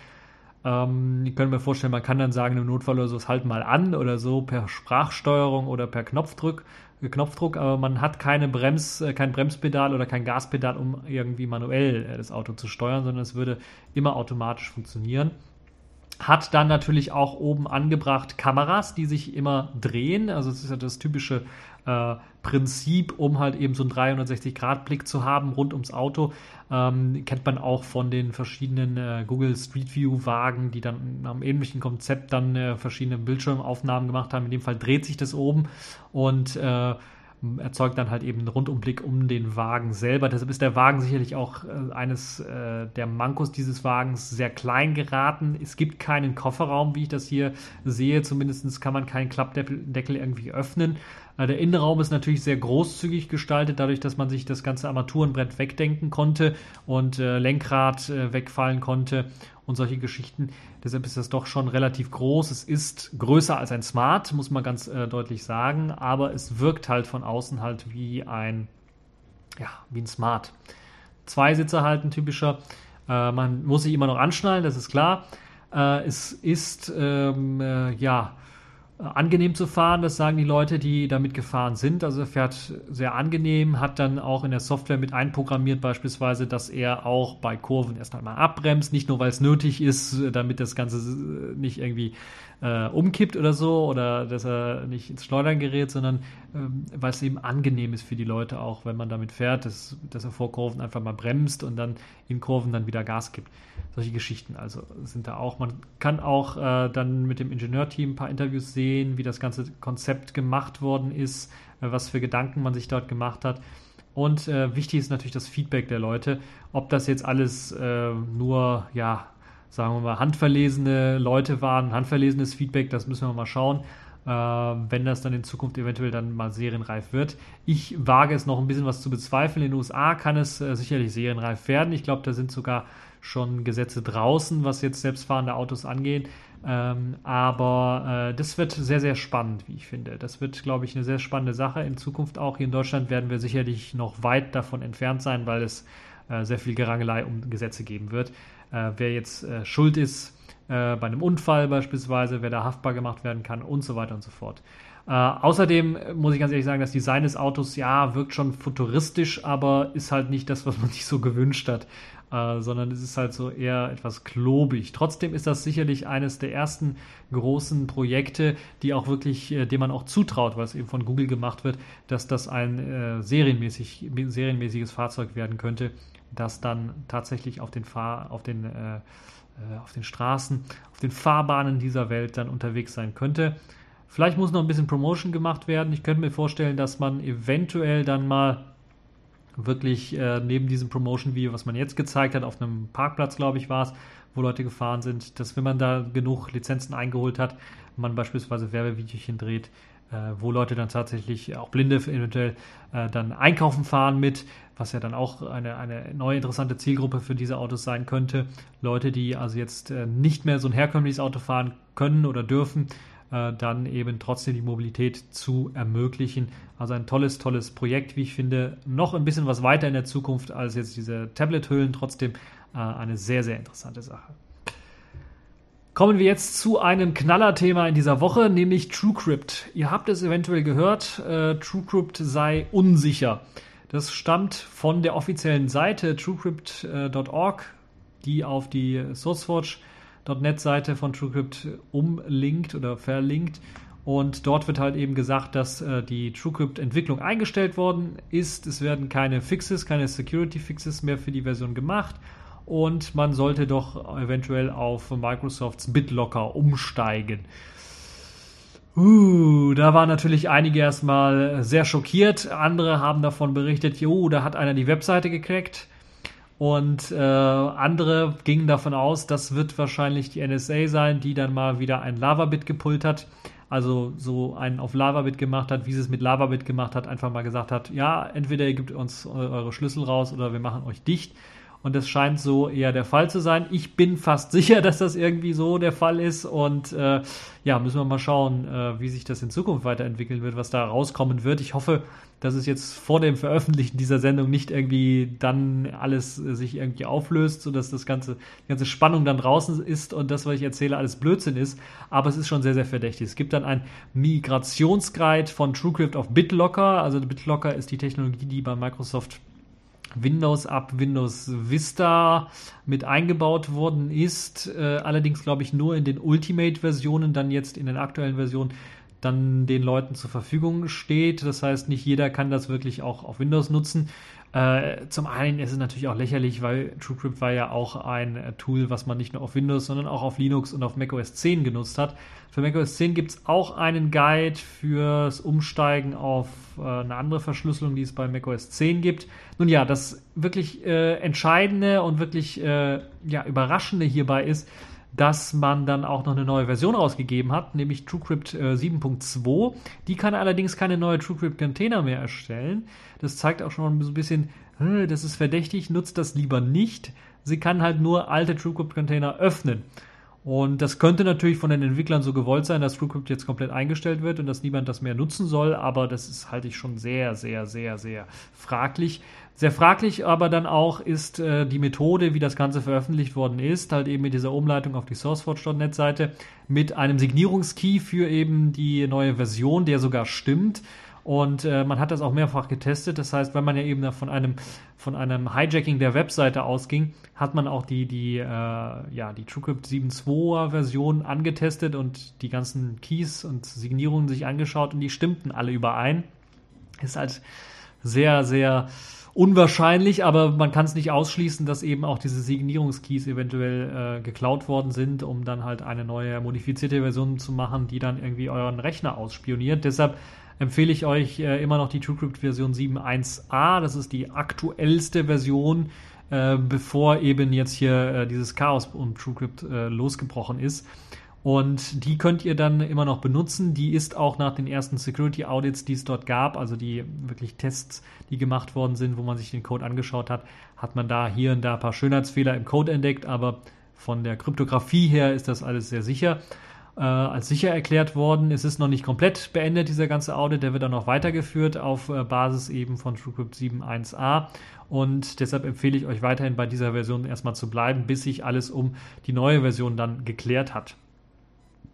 Ähm, ich könnte mir vorstellen, man kann dann sagen, im Notfall oder so, es halt mal an oder so per Sprachsteuerung oder per Knopfdruck, Knopfdruck, aber man hat keine Brems, äh, kein Bremspedal oder kein Gaspedal, um irgendwie manuell äh, das Auto zu steuern, sondern es würde immer automatisch funktionieren hat dann natürlich auch oben angebracht Kameras, die sich immer drehen. Also es ist ja das typische äh, Prinzip, um halt eben so einen 360-Grad-Blick zu haben rund ums Auto. Ähm, kennt man auch von den verschiedenen äh, Google Street View-Wagen, die dann am ähnlichen Konzept dann äh, verschiedene Bildschirmaufnahmen gemacht haben. In dem Fall dreht sich das oben und äh, erzeugt dann halt eben einen Rundumblick um den Wagen selber. Deshalb ist der Wagen sicherlich auch äh, eines äh, der Mankos dieses Wagens sehr klein geraten. Es gibt keinen Kofferraum, wie ich das hier sehe. Zumindest kann man keinen Klappdeckel irgendwie öffnen. Äh, der Innenraum ist natürlich sehr großzügig gestaltet, dadurch, dass man sich das ganze Armaturenbrett wegdenken konnte und äh, Lenkrad äh, wegfallen konnte und solche Geschichten. Deshalb ist das doch schon relativ groß. Es ist größer als ein Smart, muss man ganz äh, deutlich sagen, aber es wirkt halt von außen halt wie ein, ja, wie ein Smart. Zwei Sitze halt ein typischer. Äh, man muss sich immer noch anschnallen, das ist klar. Äh, es ist, ähm, äh, ja, angenehm zu fahren, das sagen die Leute, die damit gefahren sind. Also er fährt sehr angenehm, hat dann auch in der Software mit einprogrammiert beispielsweise, dass er auch bei Kurven erst einmal abbremst, nicht nur weil es nötig ist, damit das Ganze nicht irgendwie äh, umkippt oder so oder dass er nicht ins Schleudern gerät, sondern ähm, weil es eben angenehm ist für die Leute auch, wenn man damit fährt, dass, dass er vor Kurven einfach mal bremst und dann in Kurven dann wieder Gas gibt. Solche Geschichten also sind da auch. Man kann auch äh, dann mit dem Ingenieurteam ein paar Interviews sehen, wie das ganze Konzept gemacht worden ist, äh, was für Gedanken man sich dort gemacht hat. Und äh, wichtig ist natürlich das Feedback der Leute, ob das jetzt alles äh, nur, ja, sagen wir mal, handverlesene Leute waren, handverlesenes Feedback, das müssen wir mal schauen, äh, wenn das dann in Zukunft eventuell dann mal serienreif wird. Ich wage es noch ein bisschen was zu bezweifeln. In den USA kann es äh, sicherlich serienreif werden. Ich glaube, da sind sogar schon Gesetze draußen, was jetzt selbstfahrende Autos angeht. Ähm, aber äh, das wird sehr, sehr spannend, wie ich finde. Das wird, glaube ich, eine sehr spannende Sache. In Zukunft auch hier in Deutschland werden wir sicherlich noch weit davon entfernt sein, weil es äh, sehr viel Gerangelei um Gesetze geben wird äh, wer jetzt äh, schuld ist äh, bei einem Unfall beispielsweise, wer da haftbar gemacht werden kann und so weiter und so fort. Äh, außerdem muss ich ganz ehrlich sagen, das Design des Autos, ja, wirkt schon futuristisch, aber ist halt nicht das, was man sich so gewünscht hat, äh, sondern es ist halt so eher etwas klobig. Trotzdem ist das sicherlich eines der ersten großen Projekte, die auch wirklich, äh, dem man auch zutraut, weil es eben von Google gemacht wird, dass das ein serienmäßig, serienmäßiges Fahrzeug werden könnte das dann tatsächlich auf den, Fahr auf den, äh, äh, auf den Straßen, auf den Fahrbahnen dieser Welt dann unterwegs sein könnte. Vielleicht muss noch ein bisschen Promotion gemacht werden. Ich könnte mir vorstellen, dass man eventuell dann mal wirklich äh, neben diesem Promotion-Video, was man jetzt gezeigt hat, auf einem Parkplatz, glaube ich, war es, wo Leute gefahren sind, dass wenn man da genug Lizenzen eingeholt hat, man beispielsweise Werbevideochen dreht, wo Leute dann tatsächlich, auch Blinde eventuell, äh, dann einkaufen fahren mit, was ja dann auch eine, eine neue interessante Zielgruppe für diese Autos sein könnte. Leute, die also jetzt äh, nicht mehr so ein herkömmliches Auto fahren können oder dürfen, dann eben trotzdem die Mobilität zu ermöglichen. Also ein tolles, tolles Projekt, wie ich finde. Noch ein bisschen was weiter in der Zukunft als jetzt diese Tablet-Hüllen. Trotzdem eine sehr, sehr interessante Sache. Kommen wir jetzt zu einem Knallerthema in dieser Woche, nämlich TrueCrypt. Ihr habt es eventuell gehört, äh, TrueCrypt sei unsicher. Das stammt von der offiziellen Seite truecrypt.org, die auf die SourceForge.net Seite von TrueCrypt umlinkt oder verlinkt. Und dort wird halt eben gesagt, dass äh, die TrueCrypt-Entwicklung eingestellt worden ist. Es werden keine Fixes, keine Security-Fixes mehr für die Version gemacht und man sollte doch eventuell auf Microsofts BitLocker umsteigen. Uh, da waren natürlich einige erstmal sehr schockiert. Andere haben davon berichtet, jo, da hat einer die Webseite gecrackt. Und äh, andere gingen davon aus, das wird wahrscheinlich die NSA sein, die dann mal wieder ein Lavabit gepult hat. Also so einen auf Lavabit gemacht hat, wie sie es mit Lavabit gemacht hat, einfach mal gesagt hat, ja, entweder ihr gebt uns eure Schlüssel raus oder wir machen euch dicht. Und das scheint so eher der Fall zu sein. Ich bin fast sicher, dass das irgendwie so der Fall ist. Und äh, ja, müssen wir mal schauen, äh, wie sich das in Zukunft weiterentwickeln wird, was da rauskommen wird. Ich hoffe, dass es jetzt vor dem Veröffentlichen dieser Sendung nicht irgendwie dann alles äh, sich irgendwie auflöst, sodass das ganze, die ganze Spannung dann draußen ist und das, was ich erzähle, alles Blödsinn ist. Aber es ist schon sehr, sehr verdächtig. Es gibt dann ein Migrationsguide von TrueCrypt auf BitLocker. Also BitLocker ist die Technologie, die bei Microsoft Windows ab Windows Vista mit eingebaut worden ist. Äh, allerdings glaube ich nur in den Ultimate-Versionen, dann jetzt in den aktuellen Versionen dann den Leuten zur Verfügung steht. Das heißt, nicht jeder kann das wirklich auch auf Windows nutzen. Äh, zum einen ist es natürlich auch lächerlich, weil TrueCrypt war ja auch ein äh, Tool, was man nicht nur auf Windows, sondern auch auf Linux und auf macOS 10 genutzt hat. Für macOS 10 gibt es auch einen Guide fürs Umsteigen auf äh, eine andere Verschlüsselung, die es bei macOS 10 gibt. Nun ja, das wirklich äh, Entscheidende und wirklich äh, ja, Überraschende hierbei ist, dass man dann auch noch eine neue Version rausgegeben hat, nämlich TrueCrypt äh, 7.2. Die kann allerdings keine neue TrueCrypt Container mehr erstellen. Das zeigt auch schon so ein bisschen, das ist verdächtig, nutzt das lieber nicht. Sie kann halt nur alte TrueCrypt Container öffnen. Und das könnte natürlich von den Entwicklern so gewollt sein, dass TrueCrypt jetzt komplett eingestellt wird und dass niemand das mehr nutzen soll, aber das ist halte ich schon sehr, sehr, sehr, sehr fraglich. Sehr fraglich aber dann auch ist äh, die Methode, wie das Ganze veröffentlicht worden ist, halt eben mit dieser Umleitung auf die SourceForge.net Seite mit einem Signierungskey für eben die neue Version, der sogar stimmt. Und äh, man hat das auch mehrfach getestet. Das heißt, wenn man ja eben von einem, von einem Hijacking der Webseite ausging, hat man auch die, die, äh, ja, die TrueCrypt 7.2er Version angetestet und die ganzen Keys und Signierungen sich angeschaut und die stimmten alle überein. Ist halt sehr, sehr unwahrscheinlich, aber man kann es nicht ausschließen, dass eben auch diese Signierungskeys eventuell äh, geklaut worden sind, um dann halt eine neue modifizierte Version zu machen, die dann irgendwie euren Rechner ausspioniert. Deshalb empfehle ich euch äh, immer noch die TrueCrypt Version 7.1a. Das ist die aktuellste Version, äh, bevor eben jetzt hier äh, dieses Chaos um TrueCrypt äh, losgebrochen ist. Und die könnt ihr dann immer noch benutzen. Die ist auch nach den ersten Security Audits, die es dort gab, also die wirklich Tests, die gemacht worden sind, wo man sich den Code angeschaut hat, hat man da hier und da ein paar Schönheitsfehler im Code entdeckt, aber von der Kryptographie her ist das alles sehr sicher äh, als sicher erklärt worden. Es ist noch nicht komplett beendet, dieser ganze Audit. Der wird dann noch weitergeführt auf äh, Basis eben von TrueCrypt 7.1a. Und deshalb empfehle ich euch weiterhin bei dieser Version erstmal zu bleiben, bis sich alles um die neue Version dann geklärt hat.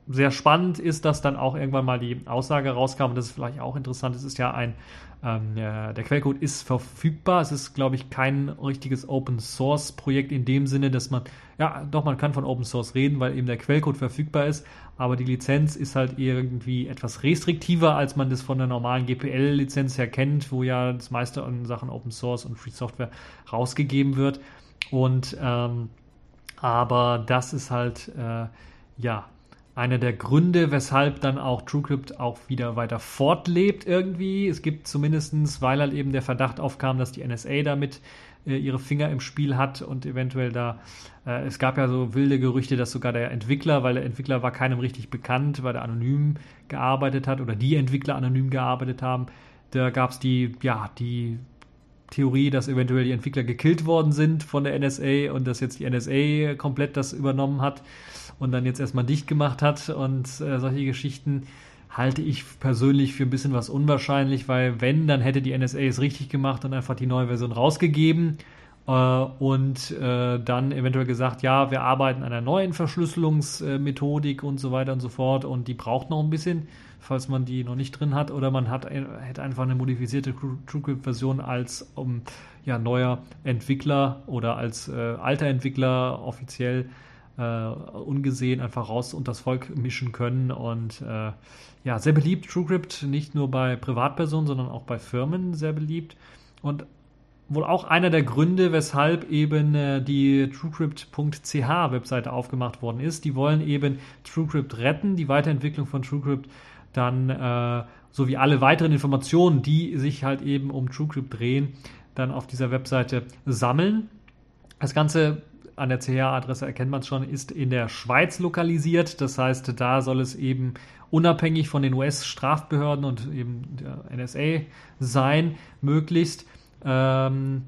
Sehr spannend ist, dass dann auch irgendwann mal die Aussage rauskam, und das ist vielleicht auch interessant, es ist ja ein ähm, der, Quellcode ist verfügbar. Es ist, glaube ich, kein richtiges Open Source Projekt in dem Sinne, dass man, ja, doch, man kann von Open Source reden, weil eben der Quellcode verfügbar ist, aber die Lizenz ist halt irgendwie etwas restriktiver, als man das von der normalen GPL-Lizenz her kennt, wo ja das meiste an Sachen Open Source und Free Software rausgegeben wird. Und ähm, aber das ist halt, äh, ja, einer der Gründe, weshalb dann auch TrueCrypt auch wieder weiter fortlebt irgendwie. Es gibt zumindestens, weil halt eben der Verdacht aufkam, dass die NSA damit äh, ihre Finger im Spiel hat und eventuell da, äh, es gab ja so wilde Gerüchte, dass sogar der Entwickler, weil der Entwickler war keinem richtig bekannt, weil er anonym gearbeitet hat oder die Entwickler anonym gearbeitet haben, da gab es die, ja, die Theorie, dass eventuell die Entwickler gekillt worden sind von der NSA und dass jetzt die NSA komplett das übernommen hat und dann jetzt erstmal dicht gemacht hat und äh, solche Geschichten halte ich persönlich für ein bisschen was unwahrscheinlich, weil wenn, dann hätte die NSA es richtig gemacht und einfach die neue Version rausgegeben äh, und äh, dann eventuell gesagt, ja, wir arbeiten an einer neuen Verschlüsselungsmethodik und so weiter und so fort und die braucht noch ein bisschen falls man die noch nicht drin hat, oder man hat hätte einfach eine modifizierte TrueCrypt-Version als um, ja, neuer Entwickler oder als äh, alter Entwickler offiziell ungesehen einfach raus und das Volk mischen können. Und äh, ja, sehr beliebt TrueCrypt, nicht nur bei Privatpersonen, sondern auch bei Firmen sehr beliebt. Und wohl auch einer der Gründe, weshalb eben äh, die TrueCrypt.ch Webseite aufgemacht worden ist. Die wollen eben TrueCrypt retten, die Weiterentwicklung von TrueCrypt dann äh, sowie alle weiteren Informationen, die sich halt eben um TrueCrypt drehen, dann auf dieser Webseite sammeln. Das Ganze an der CH-Adresse erkennt man es schon, ist in der Schweiz lokalisiert. Das heißt, da soll es eben unabhängig von den US-Strafbehörden und eben der NSA sein, möglichst. Ähm,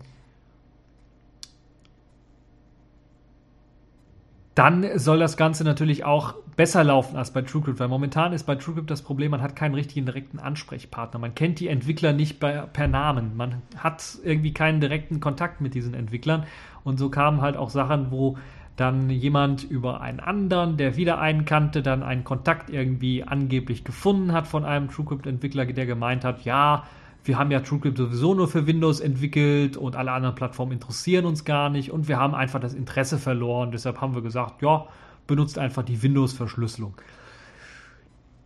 dann soll das Ganze natürlich auch besser laufen als bei TrueCrypt, weil momentan ist bei TrueCrypt das Problem, man hat keinen richtigen direkten Ansprechpartner. Man kennt die Entwickler nicht bei, per Namen. Man hat irgendwie keinen direkten Kontakt mit diesen Entwicklern. Und so kamen halt auch Sachen, wo dann jemand über einen anderen, der wieder einen kannte, dann einen Kontakt irgendwie angeblich gefunden hat von einem TrueCrypt-Entwickler, der gemeint hat, ja, wir haben ja TrueCrypt sowieso nur für Windows entwickelt und alle anderen Plattformen interessieren uns gar nicht und wir haben einfach das Interesse verloren. Deshalb haben wir gesagt, ja, benutzt einfach die Windows-Verschlüsselung.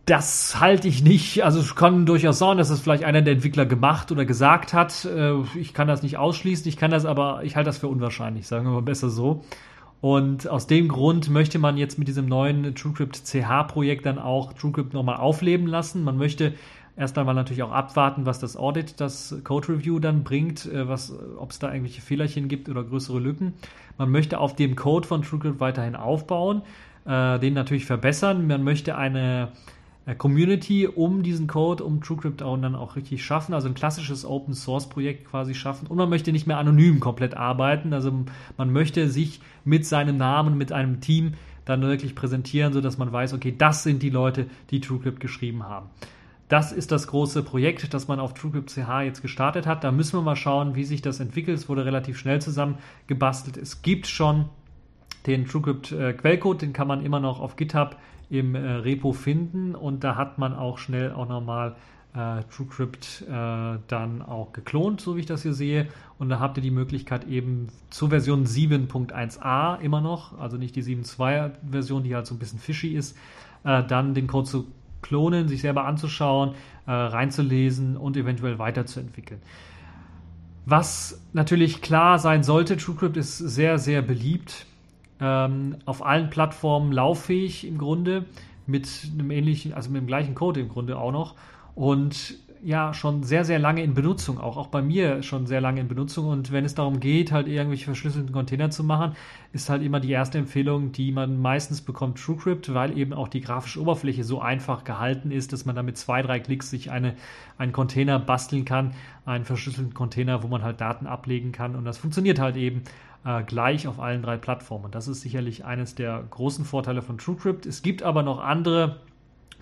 Das halte ich nicht. Also es kann durchaus sein, dass es vielleicht einer der Entwickler gemacht oder gesagt hat. Äh, ich kann das nicht ausschließen. Ich kann das aber, ich halte das für unwahrscheinlich, sagen wir mal besser so. Und aus dem Grund möchte man jetzt mit diesem neuen TrueCrypt CH Projekt dann auch TrueCrypt nochmal aufleben lassen. Man möchte erst einmal natürlich auch abwarten, was das Audit, das Code Review dann bringt, äh, ob es da irgendwelche Fehlerchen gibt oder größere Lücken. Man möchte auf dem Code von TrueCrypt weiterhin aufbauen. äh, den natürlich verbessern. Man möchte eine Community um diesen Code, um TrueCrypt auch dann auch richtig schaffen, also ein klassisches Open Source Projekt quasi schaffen. Und man möchte nicht mehr anonym komplett arbeiten, also man möchte sich mit seinem Namen, mit einem Team dann wirklich präsentieren, sodass man weiß, okay, das sind die Leute, die TrueCrypt geschrieben haben. Das ist das große Projekt, das man auf TrueCrypt CH jetzt gestartet hat. Da müssen wir mal schauen, wie sich das entwickelt. Es wurde relativ schnell zusammengebastelt. Es gibt schon den TrueCrypt äh, Quellcode, den kann man immer noch auf GitHub im äh, Repo finden und da hat man auch schnell auch nochmal äh, TrueCrypt äh, dann auch geklont, so wie ich das hier sehe. Und da habt ihr die Möglichkeit eben zur Version 7.1a immer noch, also nicht die 7.2er Version, die halt so ein bisschen fishy ist, äh, dann den Code zu klonen, sich selber anzuschauen, äh, reinzulesen und eventuell weiterzuentwickeln. Was natürlich klar sein sollte, TrueCrypt ist sehr, sehr beliebt ähm, auf allen Plattformen lauffähig im Grunde, mit einem ähnlichen, also mit dem gleichen Code im Grunde auch noch. Und ja, schon sehr, sehr lange in Benutzung, auch, auch bei mir schon sehr lange in Benutzung. Und wenn es darum geht, halt irgendwelche verschlüsselten Container zu machen, ist halt immer die erste Empfehlung, die man meistens bekommt, TrueCrypt, weil eben auch die grafische Oberfläche so einfach gehalten ist, dass man da mit zwei, drei Klicks sich eine, einen Container basteln kann, einen verschlüsselten Container, wo man halt Daten ablegen kann. Und das funktioniert halt eben äh, gleich auf allen drei Plattformen. Das ist sicherlich eines der großen Vorteile von TrueCrypt. Es gibt aber noch andere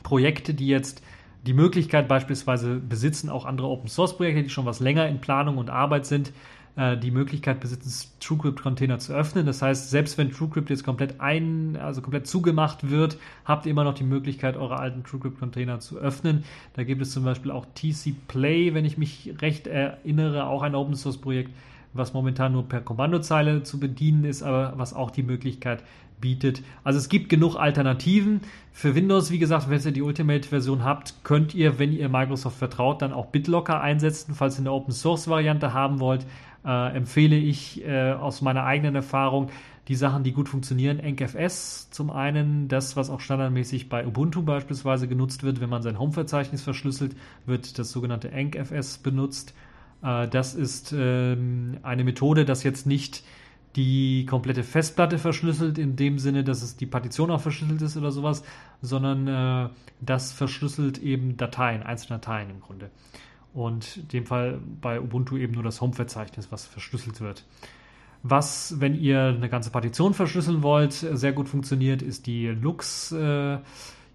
Projekte, die jetzt die Möglichkeit beispielsweise besitzen, auch andere Open Source Projekte, die schon was länger in Planung und Arbeit sind, äh, die Möglichkeit besitzen, TrueCrypt-Container zu öffnen. Das heißt, selbst wenn TrueCrypt jetzt komplett ein, also komplett zugemacht wird, habt ihr immer noch die Möglichkeit, eure alten TrueCrypt-Container zu öffnen. Da gibt es zum Beispiel auch TC Play, wenn ich mich recht erinnere, auch ein Open Source Projekt, was momentan nur per Kommandozeile zu bedienen ist, aber was auch die Möglichkeit bietet. Also es gibt genug Alternativen. Für Windows, wie gesagt, wenn ihr die Ultimate-Version habt, könnt ihr, wenn ihr Microsoft vertraut, dann auch BitLocker einsetzen. Falls ihr eine Open-Source-Variante haben wollt, äh, empfehle ich äh, aus meiner eigenen Erfahrung die Sachen, die gut funktionieren. EncFS zum einen, das, was auch standardmäßig bei Ubuntu beispielsweise genutzt wird, wenn man sein Home-Verzeichnis verschlüsselt, wird das sogenannte EncFS benutzt. Äh, das ist ähm, eine Methode, das jetzt nicht die komplette Festplatte verschlüsselt, in dem Sinne, dass es die Partition auch verschlüsselt ist oder sowas, sondern äh, das verschlüsselt eben Dateien, einzelne Dateien im Grunde. Und in dem Fall bei Ubuntu eben nur das Home-Verzeichnis, was verschlüsselt wird. Was, wenn ihr eine ganze Partition verschlüsseln wollt, sehr gut funktioniert, ist die Lux äh,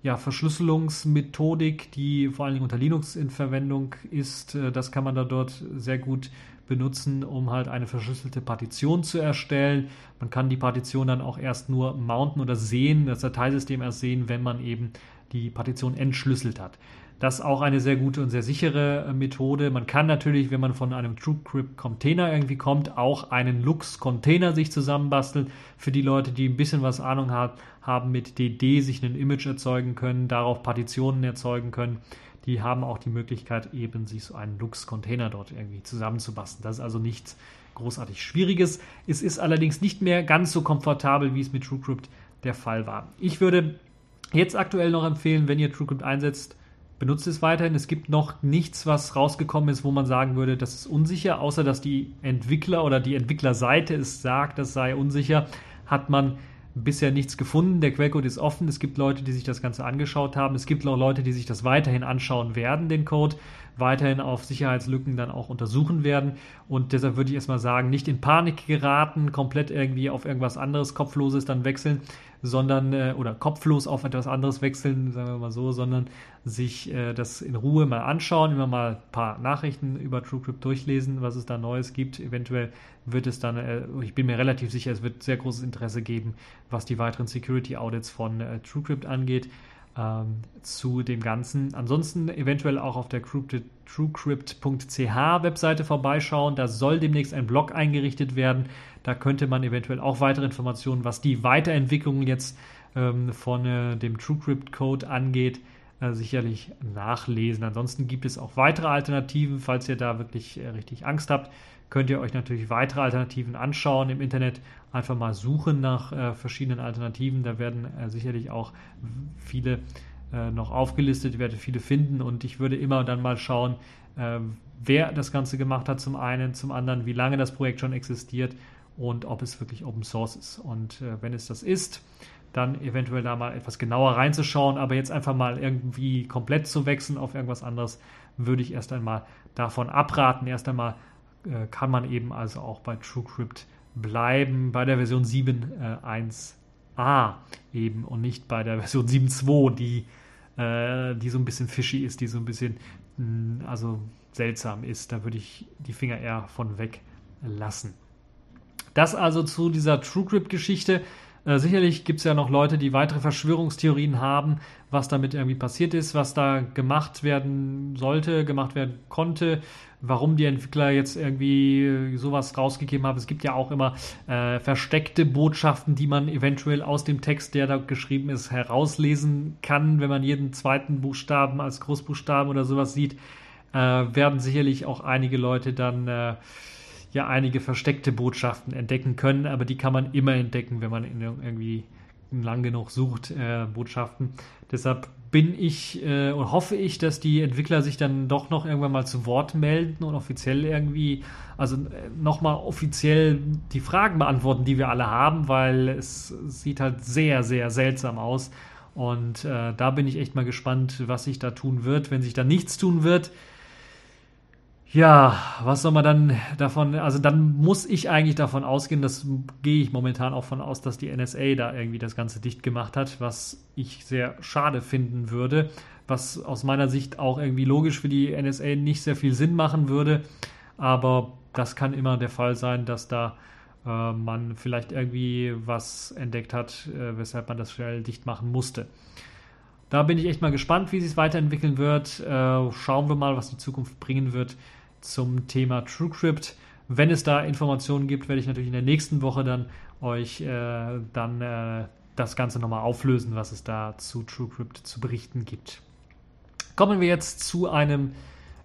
ja, Verschlüsselungsmethodik, die vor allen Dingen unter Linux in Verwendung ist. Äh, das kann man da dort sehr gut benutzen, um halt eine verschlüsselte Partition zu erstellen. Man kann die Partition dann auch erst nur mounten oder sehen, das Dateisystem erst sehen, wenn man eben die Partition entschlüsselt hat. Das ist auch eine sehr gute und sehr sichere äh, Methode. Man kann natürlich, wenn man von einem TrueCrypt-Container irgendwie kommt, auch einen Lux-Container sich zusammenbasteln. Für die Leute, die ein bisschen was Ahnung haben mit DD sich ein Image erzeugen können, darauf Partitionen erzeugen können die haben auch die Möglichkeit, eben sich so einen Lux-Container dort irgendwie zusammenzubasteln. Das ist also nichts großartig Schwieriges. Es ist allerdings nicht mehr ganz so komfortabel, wie es mit TrueCrypt der Fall war. Ich würde jetzt aktuell noch empfehlen, wenn ihr TrueCrypt einsetzt, benutzt es weiterhin. Es gibt noch nichts, was rausgekommen ist, wo man sagen würde, das ist unsicher, außer dass die Entwickler oder die Entwicklerseite es sagt, das sei unsicher, hat man bisher nichts gefunden. Der Quellcode ist offen. Es gibt Leute, die sich das Ganze angeschaut haben. Es gibt auch Leute, die sich das weiterhin anschauen werden, den Code, weiterhin auf Sicherheitslücken dann auch untersuchen werden. Und deshalb würde ich erstmal sagen, nicht in Panik geraten, komplett irgendwie auf irgendwas anderes, Kopfloses dann wechseln, sondern, äh, oder kopflos auf etwas anderes wechseln, sagen wir mal so, sondern sich äh, das in Ruhe mal anschauen, immer mal ein paar Nachrichten über TrueCrypt durchlesen, was es da Neues gibt. Eventuell wird es dann, äh, ich bin mir relativ sicher, es wird sehr großes Interesse geben, was die weiteren Security Audits von äh, TrueCrypt angeht. Ähm, zu dem Ganzen. Ansonsten eventuell auch auf der TrueCrypt.ch Webseite vorbeischauen. Da soll demnächst ein Blog eingerichtet werden. Da könnte man eventuell auch weitere Informationen, was die Weiterentwicklung jetzt ähm, von äh, dem TrueCrypt-Code angeht, äh, sicherlich nachlesen. Ansonsten gibt es auch weitere Alternativen, falls ihr da wirklich äh, richtig Angst habt könnt ihr euch natürlich weitere Alternativen anschauen im Internet. Einfach mal suchen nach äh, verschiedenen Alternativen. Da werden äh, sicherlich auch viele äh, noch aufgelistet, ihr werdet viele finden und ich würde immer dann mal schauen, äh, wer das Ganze gemacht hat zum einen, zum anderen, wie lange das Projekt schon existiert und ob es wirklich Open Source ist. Und äh, wenn es das ist, dann eventuell da mal etwas genauer reinzuschauen. Aber jetzt einfach mal irgendwie komplett zu wechseln auf irgendwas anderes, würde ich erst einmal davon abraten. Erst einmal äh, kann man eben also auch bei TrueCrypt bleiben, bei der Version 7.1a äh, eben und nicht bei der Version 7.2, die, äh, die so ein bisschen fishy ist, die so ein bisschen mh, hm, also seltsam ist. Da würde ich die Finger eher von weg lassen. Das also zu dieser TrueCrypt-Geschichte. Äh, sicherlich gibt es ja noch Leute, die weitere Verschwörungstheorien haben, was damit irgendwie passiert ist, was da gemacht werden sollte, gemacht werden konnte, warum die Entwickler jetzt irgendwie äh, sowas rausgegeben haben. Es gibt ja auch immer äh, versteckte Botschaften, die man eventuell aus dem Text, der da geschrieben ist, herauslesen kann, wenn man jeden zweiten Buchstaben als Großbuchstaben oder sowas sieht, äh, werden sicherlich auch einige Leute dann äh, ja einige versteckte Botschaften entdecken können, aber die kann man immer entdecken, wenn man irgendwie lang genug sucht, äh, Botschaften. Deshalb bin ich äh, und hoffe ich, dass die Entwickler sich dann doch noch irgendwann mal zu Wort melden und offiziell irgendwie, also äh, nochmal offiziell die Fragen beantworten, die wir alle haben, weil es sieht halt sehr, sehr seltsam aus. Und äh, da bin ich echt mal gespannt, was sich da tun wird. Wenn sich da nichts tun wird, ja, was soll man dann davon, also dann muss ich eigentlich davon ausgehen, das gehe ich momentan auch von aus, dass die NSA da irgendwie das Ganze dicht gemacht hat, was ich sehr schade finden würde, was aus meiner Sicht auch irgendwie logisch für die NSA nicht sehr viel Sinn machen würde, aber das kann immer der Fall sein, dass da äh, man vielleicht irgendwie was entdeckt hat, äh, weshalb man das schnell dicht machen musste. Da bin ich echt mal gespannt, wie sich es weiterentwickeln wird. Äh, schauen wir mal, was die Zukunft bringen wird zum Thema TrueCrypt. Wenn es da Informationen gibt, werde ich natürlich in der nächsten Woche dann euch äh, dann äh, das Ganze nochmal auflösen, was es da zu TrueCrypt zu berichten gibt. Kommen wir jetzt zu einem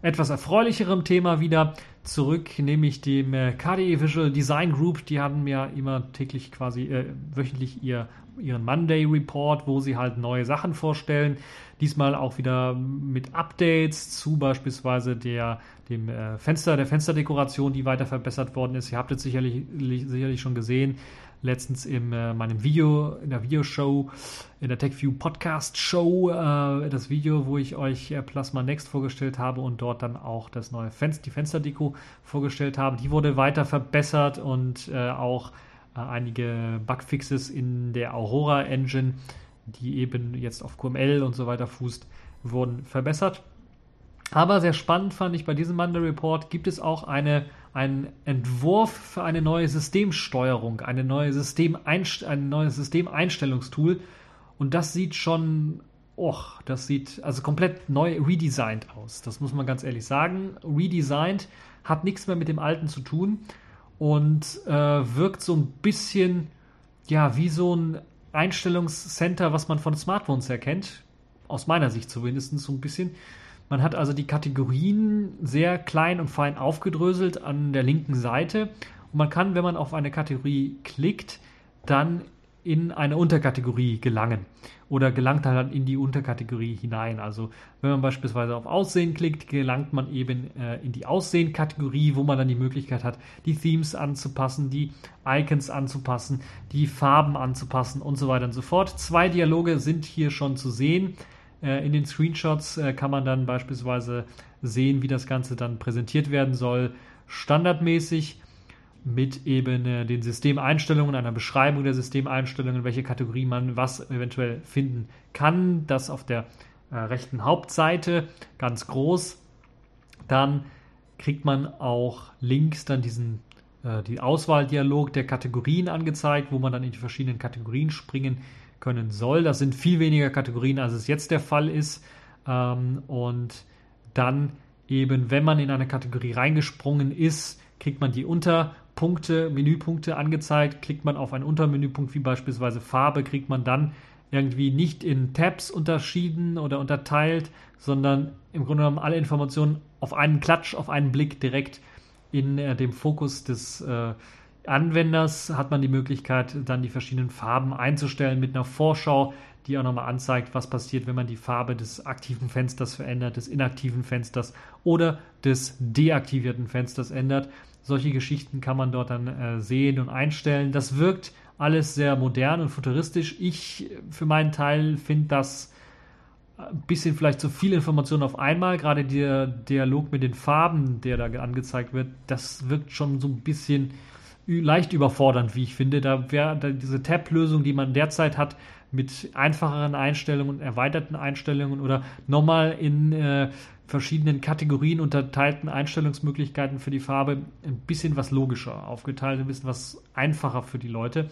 etwas erfreulicheren Thema wieder zurück, nämlich dem äh, KDE Visual Design Group. Die haben ja immer täglich quasi äh, wöchentlich ihr, ihren Monday Report, wo sie halt neue Sachen vorstellen. Diesmal auch wieder mit Updates zu beispielsweise der, dem äh, Fenster, der Fensterdekoration, die weiter verbessert worden ist. Ihr habt es sicherlich, sicherlich schon gesehen, letztens in äh, meinem Video, in der Videoshow, in der TechView Podcast Show, äh, das Video, wo ich euch äh, Plasma Next vorgestellt habe und dort dann auch das neue Fenster, die Fensterdeko vorgestellt habe. Die wurde weiter verbessert und äh, auch äh, einige Bugfixes in der Aurora Engine die eben jetzt auf QML und so weiter fußt, wurden verbessert. Aber sehr spannend fand ich bei diesem Monday Report gibt es auch eine, einen Entwurf für eine neue Systemsteuerung, eine neue Systemeinst ein neues Systemeinstellungstool. Und das sieht schon, oh, das sieht also komplett neu redesigned aus. Das muss man ganz ehrlich sagen. Redesigned hat nichts mehr mit dem alten zu tun und äh, wirkt so ein bisschen ja wie so ein Einstellungscenter, was man von Smartphones erkennt. Aus meiner Sicht zumindest so ein bisschen. Man hat also die Kategorien sehr klein und fein aufgedröselt an der linken Seite. Und man kann, wenn man auf eine Kategorie klickt, dann in eine Unterkategorie gelangen oder gelangt dann in die Unterkategorie hinein. Also wenn man beispielsweise auf Aussehen klickt, gelangt man eben äh, in die Aussehen-Kategorie, wo man dann die Möglichkeit hat, die Themes anzupassen, die Icons anzupassen, die Farben anzupassen und so weiter und so fort. Zwei Dialoge sind hier schon zu sehen. Äh, in den Screenshots äh, kann man dann beispielsweise sehen, wie das Ganze dann präsentiert werden soll. Standardmäßig mit eben äh, den Systemeinstellungen, einer Beschreibung der Systemeinstellungen, welche Kategorie man was eventuell finden kann. Das auf der rechten Hauptseite ganz groß. Dann kriegt man auch links dann diesen die Auswahldialog der Kategorien angezeigt, wo man dann in die verschiedenen Kategorien springen können soll. Das sind viel weniger Kategorien, als es jetzt der Fall ist. Ähm, und dann eben, wenn man in eine Kategorie reingesprungen ist, kriegt man die Unter- Punkte, Menüpunkte angezeigt. Klickt man auf einen Untermenüpunkt wie beispielsweise Farbe, kriegt man dann irgendwie nicht in Tabs unterschieden oder unterteilt, sondern im Grunde genommen alle Informationen auf einen Klatsch, auf einen Blick direkt in äh, dem Fokus des äh, Anwenders hat man die Möglichkeit, dann die verschiedenen Farben einzustellen mit einer Vorschau, die auch nochmal anzeigt, was passiert, wenn man die Farbe des aktiven Fensters verändert, des inaktiven Fensters oder des deaktivierten Fensters ändert. Solche Geschichten kann man dort dann äh, sehen und einstellen. Das wirkt alles sehr modern und futuristisch. Ich für meinen Teil finde das ein bisschen vielleicht zu viel Information auf einmal. Gerade der Dialog mit den Farben, der da angezeigt wird, das wirkt schon so ein bisschen leicht überfordernd, wie ich finde. Da wäre diese Tab-Lösung, die man derzeit hat, mit einfacheren Einstellungen, erweiterten Einstellungen oder nochmal in äh, verschiedenen Kategorien unterteilten Einstellungsmöglichkeiten für die Farbe ein bisschen was logischer aufgeteilt, ein bisschen was einfacher für die Leute.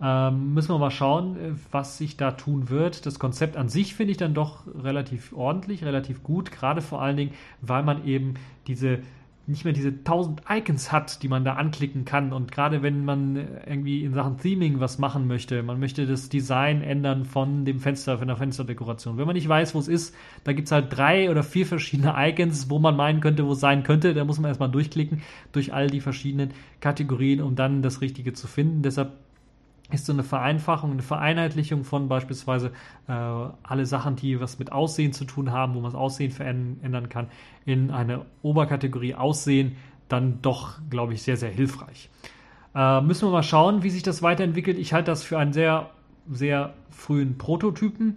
Ähm, müssen wir mal schauen, äh, was sich da tun wird. Das Konzept an sich finde ich dann doch relativ ordentlich, relativ gut, gerade vor allen Dingen, weil man eben diese nicht mehr diese tausend Icons hat, die man da anklicken kann. Und gerade wenn man irgendwie in Sachen Theming was machen möchte, man möchte das Design ändern von dem Fenster, von der Fensterdekoration. Wenn man nicht weiß, wo es ist, da gibt es halt drei oder vier verschiedene Icons, wo man meinen könnte, wo es sein könnte. Da muss man erstmal durchklicken durch all die verschiedenen Kategorien, um dann das Richtige zu finden. Deshalb ist so eine Vereinfachung, eine Vereinheitlichung von beispielsweise äh, alle Sachen, die was mit Aussehen zu tun haben, wo man das Aussehen verändern kann, in eine Oberkategorie Aussehen, dann doch, glaube ich, sehr, sehr hilfreich. Äh, müssen wir mal schauen, wie sich das weiterentwickelt. Ich halte das für einen sehr, sehr frühen Prototypen.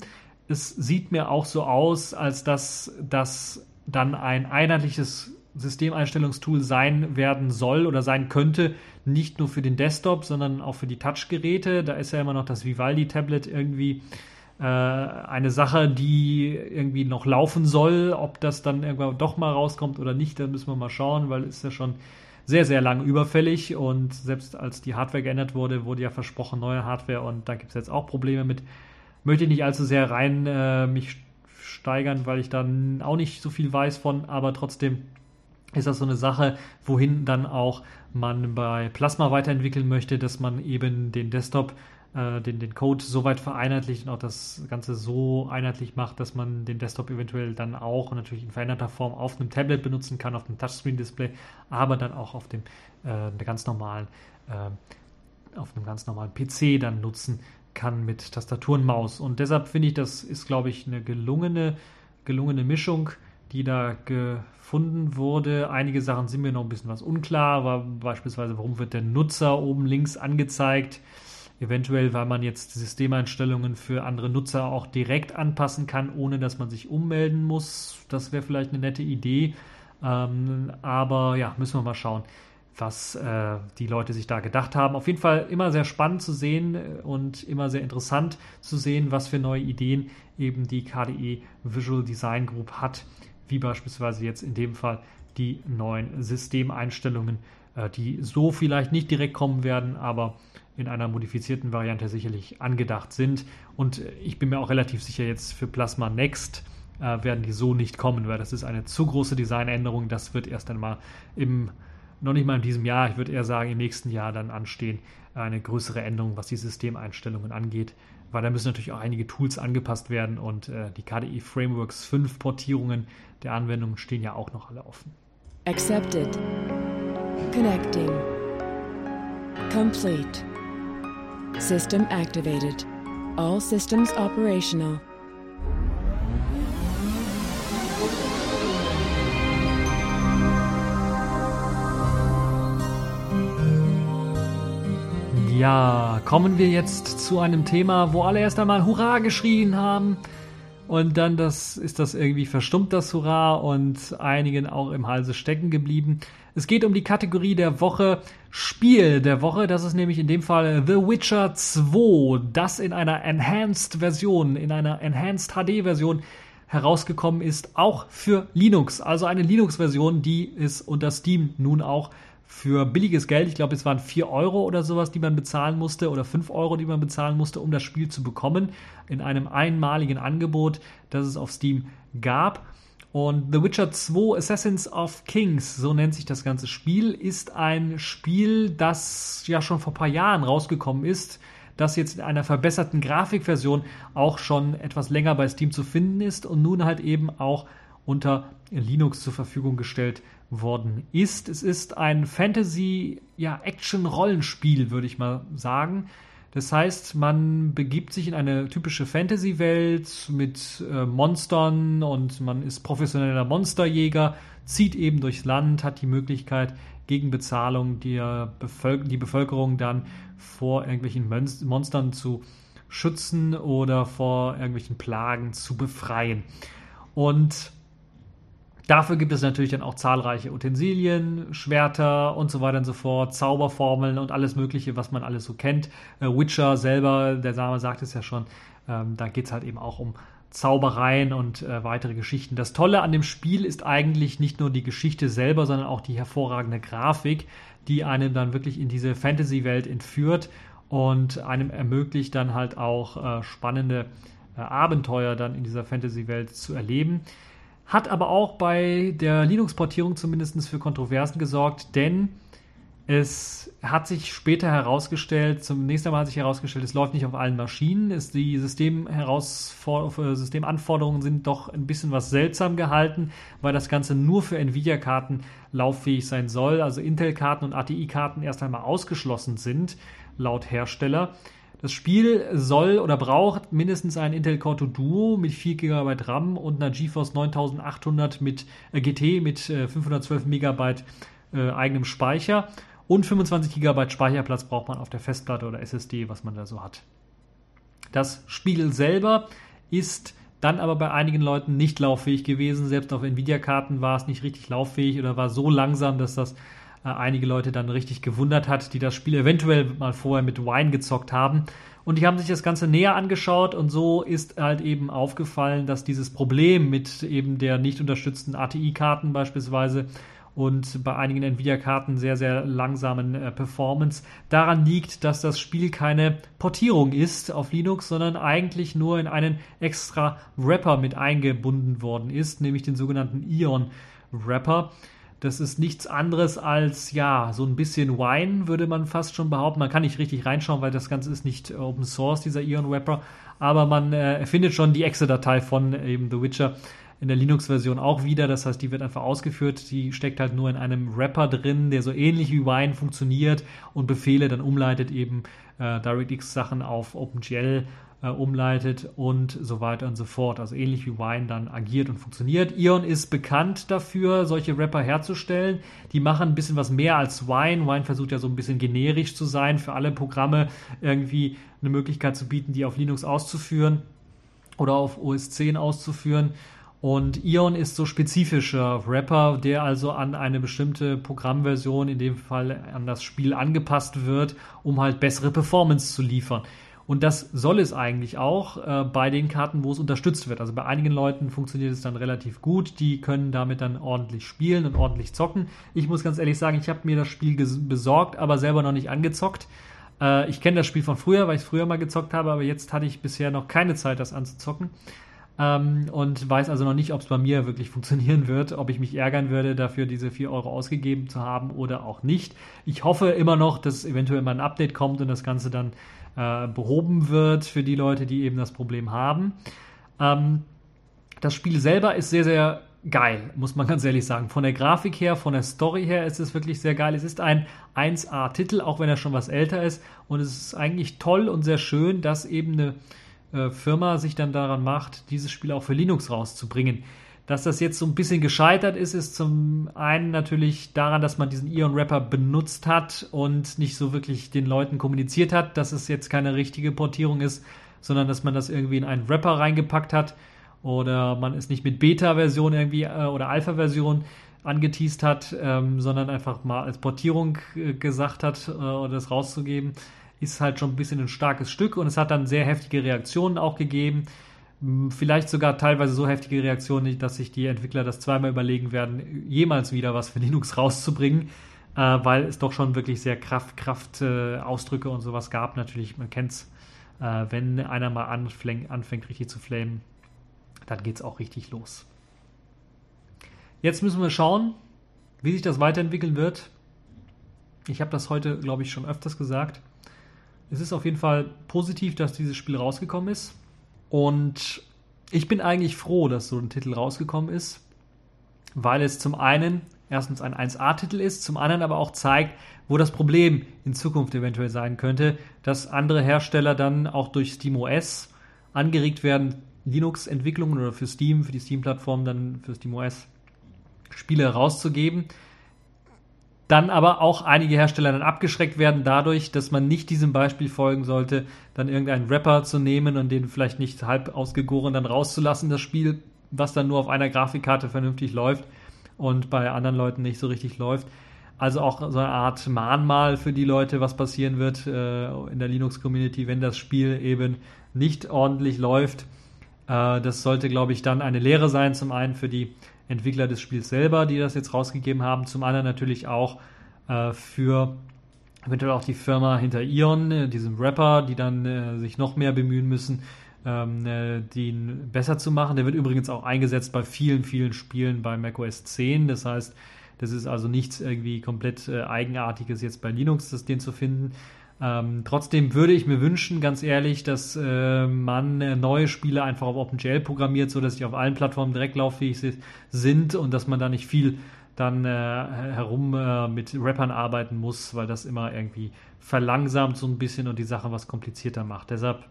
Es sieht mir auch so aus, als dass das dann ein einheitliches Systemeinstellungstool sein werden soll oder sein könnte, nicht nur für den Desktop, sondern auch für die Touchgeräte. Da ist ja immer noch das Vivaldi-Tablet irgendwie äh, eine Sache, die irgendwie noch laufen soll. Ob das dann irgendwann doch mal rauskommt oder nicht, da müssen wir mal schauen, weil es ja schon sehr, sehr lang überfällig und selbst als die Hardware geändert wurde, wurde ja versprochen neue Hardware und da gibt es jetzt auch Probleme mit. Möchte ich nicht allzu sehr rein äh, mich steigern, weil ich dann auch nicht so viel weiß von, aber trotzdem ist das so eine Sache, wohin dann auch man bei Plasma weiterentwickeln möchte, dass man eben den Desktop, äh, den, den Code so weit vereinheitlicht und auch das Ganze so einheitlich macht, dass man den Desktop eventuell dann auch natürlich in veränderter Form auf einem Tablet benutzen kann, auf einem Touchscreen-Display, aber dann auch auf dem äh, ganz normalen, äh, auf einem ganz normalen PC dann nutzen kann mit Tastatur und Maus. Und deshalb finde ich, das ist, glaube ich, eine gelungene, gelungene Mischung die da gefunden wurde. Einige Sachen sind mir noch ein bisschen was unklar, aber beispielsweise, warum wird der Nutzer oben links angezeigt? Eventuell, weil man jetzt Systemeinstellungen für andere Nutzer auch direkt anpassen kann, ohne dass man sich ummelden muss. Das wäre vielleicht eine nette Idee. Ähm, aber ja, müssen wir mal schauen, was äh, die Leute sich da gedacht haben. Auf jeden Fall immer sehr spannend zu sehen äh, und immer sehr interessant zu sehen, was für neue Ideen eben die KDE Visual Design Group hat wie beispielsweise jetzt in dem Fall die neuen Systemeinstellungen, äh, die so vielleicht nicht direkt kommen werden, aber in einer modifizierten Variante sicherlich angedacht sind. Und ich bin mir auch relativ sicher, jetzt für Plasma Next äh, werden die so nicht kommen, weil das ist eine zu große Designänderung. Das wird erst einmal im, noch nicht mal in diesem Jahr, ich würde eher sagen im nächsten Jahr dann anstehen, eine größere Änderung, was die Systemeinstellungen angeht weil da müssen natürlich auch einige Tools angepasst werden und äh, die KDE Frameworks 5 Portierungen der Anwendungen stehen ja auch noch alle offen. Accepted. Connecting. Complete. System activated. All systems operational. Ja, kommen wir jetzt zu einem Thema, wo alle erst einmal Hurra geschrien haben. Und dann das, ist das irgendwie verstummt, das Hurra, und einigen auch im Halse stecken geblieben. Es geht um die Kategorie der Woche Spiel der Woche. Das ist nämlich in dem Fall The Witcher 2, das in einer Enhanced Version, in einer Enhanced HD Version herausgekommen ist, auch für Linux. Also eine Linux-Version, die es unter Steam nun auch für billiges Geld, ich glaube, es waren 4 Euro oder sowas, die man bezahlen musste, oder 5 Euro, die man bezahlen musste, um das Spiel zu bekommen, in einem einmaligen Angebot, das es auf Steam gab. Und The Witcher 2 Assassins of Kings, so nennt sich das ganze Spiel, ist ein Spiel, das ja schon vor ein paar Jahren rausgekommen ist, das jetzt in einer verbesserten Grafikversion auch schon etwas länger bei Steam zu finden ist und nun halt eben auch unter Linux zur Verfügung gestellt worden ist. Es ist ein Fantasy-Action-Rollenspiel, ja, würde ich mal sagen. Das heißt, man begibt sich in eine typische Fantasy-Welt mit äh, Monstern und man ist professioneller Monsterjäger, zieht eben durchs Land, hat die Möglichkeit, gegen Bezahlung die, Bevölker die Bevölkerung dann vor irgendwelchen Monstern zu schützen oder vor irgendwelchen Plagen zu befreien. Und Dafür gibt es natürlich dann auch zahlreiche Utensilien, Schwerter und so weiter und so fort, Zauberformeln und alles Mögliche, was man alles so kennt. Äh, Witcher selber, der Name sagt es ja schon, ähm, da geht es halt eben auch um Zaubereien und äh, weitere Geschichten. Das Tolle an dem Spiel ist eigentlich nicht nur die Geschichte selber, sondern auch die hervorragende Grafik, die einem dann wirklich in diese Fantasy-Welt entführt und einem ermöglicht dann halt auch äh, spannende äh, Abenteuer dann in dieser Fantasy-Welt zu erleben. Hat aber auch bei der Linux-Portierung zumindest für Kontroversen gesorgt, denn es hat sich später herausgestellt, zunächst einmal hat sich herausgestellt, es läuft nicht auf allen Maschinen. Es, die System Systemanforderungen sind doch ein bisschen was seltsam gehalten, weil das Ganze nur für Nvidia-Karten lauffähig sein soll. Also Intel-Karten und ATI-Karten erst einmal ausgeschlossen sind, laut Hersteller. Das Spiel soll oder braucht mindestens ein Intel Core 2 Duo mit 4 GB RAM und einer GeForce 9800 mit äh, GT mit äh, 512 MB äh, eigenem Speicher und 25 GB Speicherplatz braucht man auf der Festplatte oder SSD, was man da so hat. Das Spiel selber ist dann aber bei einigen Leuten nicht lauffähig gewesen. Selbst auf Nvidia-Karten war es nicht richtig lauffähig oder war so langsam, dass das äh, einige Leute dann richtig gewundert hat, die das Spiel eventuell mal vorher mit Wine gezockt haben. Und die haben sich das Ganze näher angeschaut und so ist halt eben aufgefallen, dass dieses Problem mit eben der nicht unterstützten ATI-Karten beispielsweise und bei einigen Nvidia-Karten sehr, sehr langsamen äh, Performance daran liegt, dass das Spiel keine Portierung ist auf Linux, sondern eigentlich nur in einen extra Wrapper mit eingebunden worden ist, nämlich den sogenannten Ion Wrapper. Das ist nichts anderes als, ja, so ein bisschen Wine, würde man fast schon behaupten. Man kann nicht richtig reinschauen, weil das Ganze ist nicht Open Source, dieser Ion Wrapper. Aber man äh, findet schon die Exe-Datei von eben The Witcher in der Linux-Version auch wieder. Das heißt, die wird einfach ausgeführt. Die steckt halt nur in einem Wrapper drin, der so ähnlich wie Wine funktioniert und Befehle dann umleitet, eben äh, DirectX-Sachen auf OpenGL äh, umleitet und so weiter und so fort. Also ähnlich wie Wine dann agiert und funktioniert. Ion ist bekannt dafür, solche Wrapper herzustellen. Die machen ein bisschen was mehr als Wine. Wine versucht ja so ein bisschen generisch zu sein, für alle Programme irgendwie eine Möglichkeit zu bieten, die auf Linux auszuführen oder auf OS 10 auszuführen. Und Ion ist so spezifischer Rapper, der also an eine bestimmte Programmversion, in dem Fall an das Spiel angepasst wird, um halt bessere Performance zu liefern. Und das soll es eigentlich auch äh, bei den Karten, wo es unterstützt wird. Also bei einigen Leuten funktioniert es dann relativ gut. Die können damit dann ordentlich spielen und ordentlich zocken. Ich muss ganz ehrlich sagen, ich habe mir das Spiel besorgt, aber selber noch nicht angezockt. Äh, ich kenne das Spiel von früher, weil ich es früher mal gezockt habe, aber jetzt hatte ich bisher noch keine Zeit, das anzuzocken. Ähm, und weiß also noch nicht, ob es bei mir wirklich funktionieren wird, ob ich mich ärgern würde, dafür diese 4 Euro ausgegeben zu haben oder auch nicht. Ich hoffe immer noch, dass eventuell mal ein Update kommt und das Ganze dann äh, behoben wird für die Leute, die eben das Problem haben. Ähm, das Spiel selber ist sehr, sehr geil, muss man ganz ehrlich sagen. Von der Grafik her, von der Story her ist es wirklich sehr geil. Es ist ein 1A-Titel, auch wenn er schon was älter ist. Und es ist eigentlich toll und sehr schön, dass eben eine äh, Firma sich dann daran macht, dieses Spiel auch für Linux rauszubringen. Dass das jetzt so ein bisschen gescheitert ist, ist zum einen natürlich daran, dass man diesen Ion Rapper benutzt hat und nicht so wirklich den Leuten kommuniziert hat, dass es jetzt keine richtige Portierung ist, sondern dass man das irgendwie in einen Rapper reingepackt hat oder man es nicht mit Beta-Version irgendwie äh, oder Alpha-Version angeteased hat, ähm, sondern einfach mal als Portierung äh, gesagt hat äh, oder das rauszugeben, ist halt schon ein bisschen ein starkes Stück und es hat dann sehr heftige Reaktionen auch gegeben vielleicht sogar teilweise so heftige Reaktionen, dass sich die Entwickler das zweimal überlegen werden, jemals wieder was für Linux rauszubringen, äh, weil es doch schon wirklich sehr Kraft, Kraft äh, Ausdrücke und sowas gab. Natürlich, man kennt es, äh, wenn einer mal anfängt, anfängt richtig zu flamen, dann geht es auch richtig los. Jetzt müssen wir schauen, wie sich das weiterentwickeln wird. Ich habe das heute, glaube ich, schon öfters gesagt. Es ist auf jeden Fall positiv, dass dieses Spiel rausgekommen ist. Und ich bin eigentlich froh, dass so ein Titel rausgekommen ist, weil es zum einen erstens ein 1A-Titel ist, zum anderen aber auch zeigt, wo das Problem in Zukunft eventuell sein könnte, dass andere Hersteller dann auch durch SteamOS angeregt werden, Linux-Entwicklungen oder für Steam, für die Steam-Plattform dann für SteamOS Spiele rauszugeben, dann aber auch einige Hersteller dann abgeschreckt werden dadurch, dass man nicht diesem Beispiel folgen sollte, dann irgendeinen Rapper zu nehmen und den vielleicht nicht halb ausgegoren dann rauszulassen, das Spiel, was dann nur auf einer Grafikkarte vernünftig läuft und bei anderen Leuten nicht so richtig läuft. Also auch so eine Art Mahnmal für die Leute, was passieren wird äh, in der Linux-Community, wenn das Spiel eben nicht ordentlich läuft. Äh, das sollte, glaube ich, dann eine Lehre sein, zum einen für die Entwickler des Spiels selber, die das jetzt rausgegeben haben, zum anderen natürlich auch äh, für eventuell auch die Firma hinter Ion, äh, diesem Rapper, die dann äh, sich noch mehr bemühen müssen, ähm, äh, den besser zu machen. Der wird übrigens auch eingesetzt bei vielen, vielen Spielen bei macOS 10. Das heißt, das ist also nichts irgendwie komplett äh, Eigenartiges jetzt bei Linux, das den zu finden. Ähm, trotzdem würde ich mir wünschen, ganz ehrlich, dass äh, man äh, neue Spiele einfach auf OpenGL programmiert, sodass sie auf allen Plattformen direkt lauffähig sind und dass man da nicht viel dann äh, herum äh, mit Rappern arbeiten muss, weil das immer irgendwie verlangsamt so ein bisschen und die Sache was komplizierter macht. Deshalb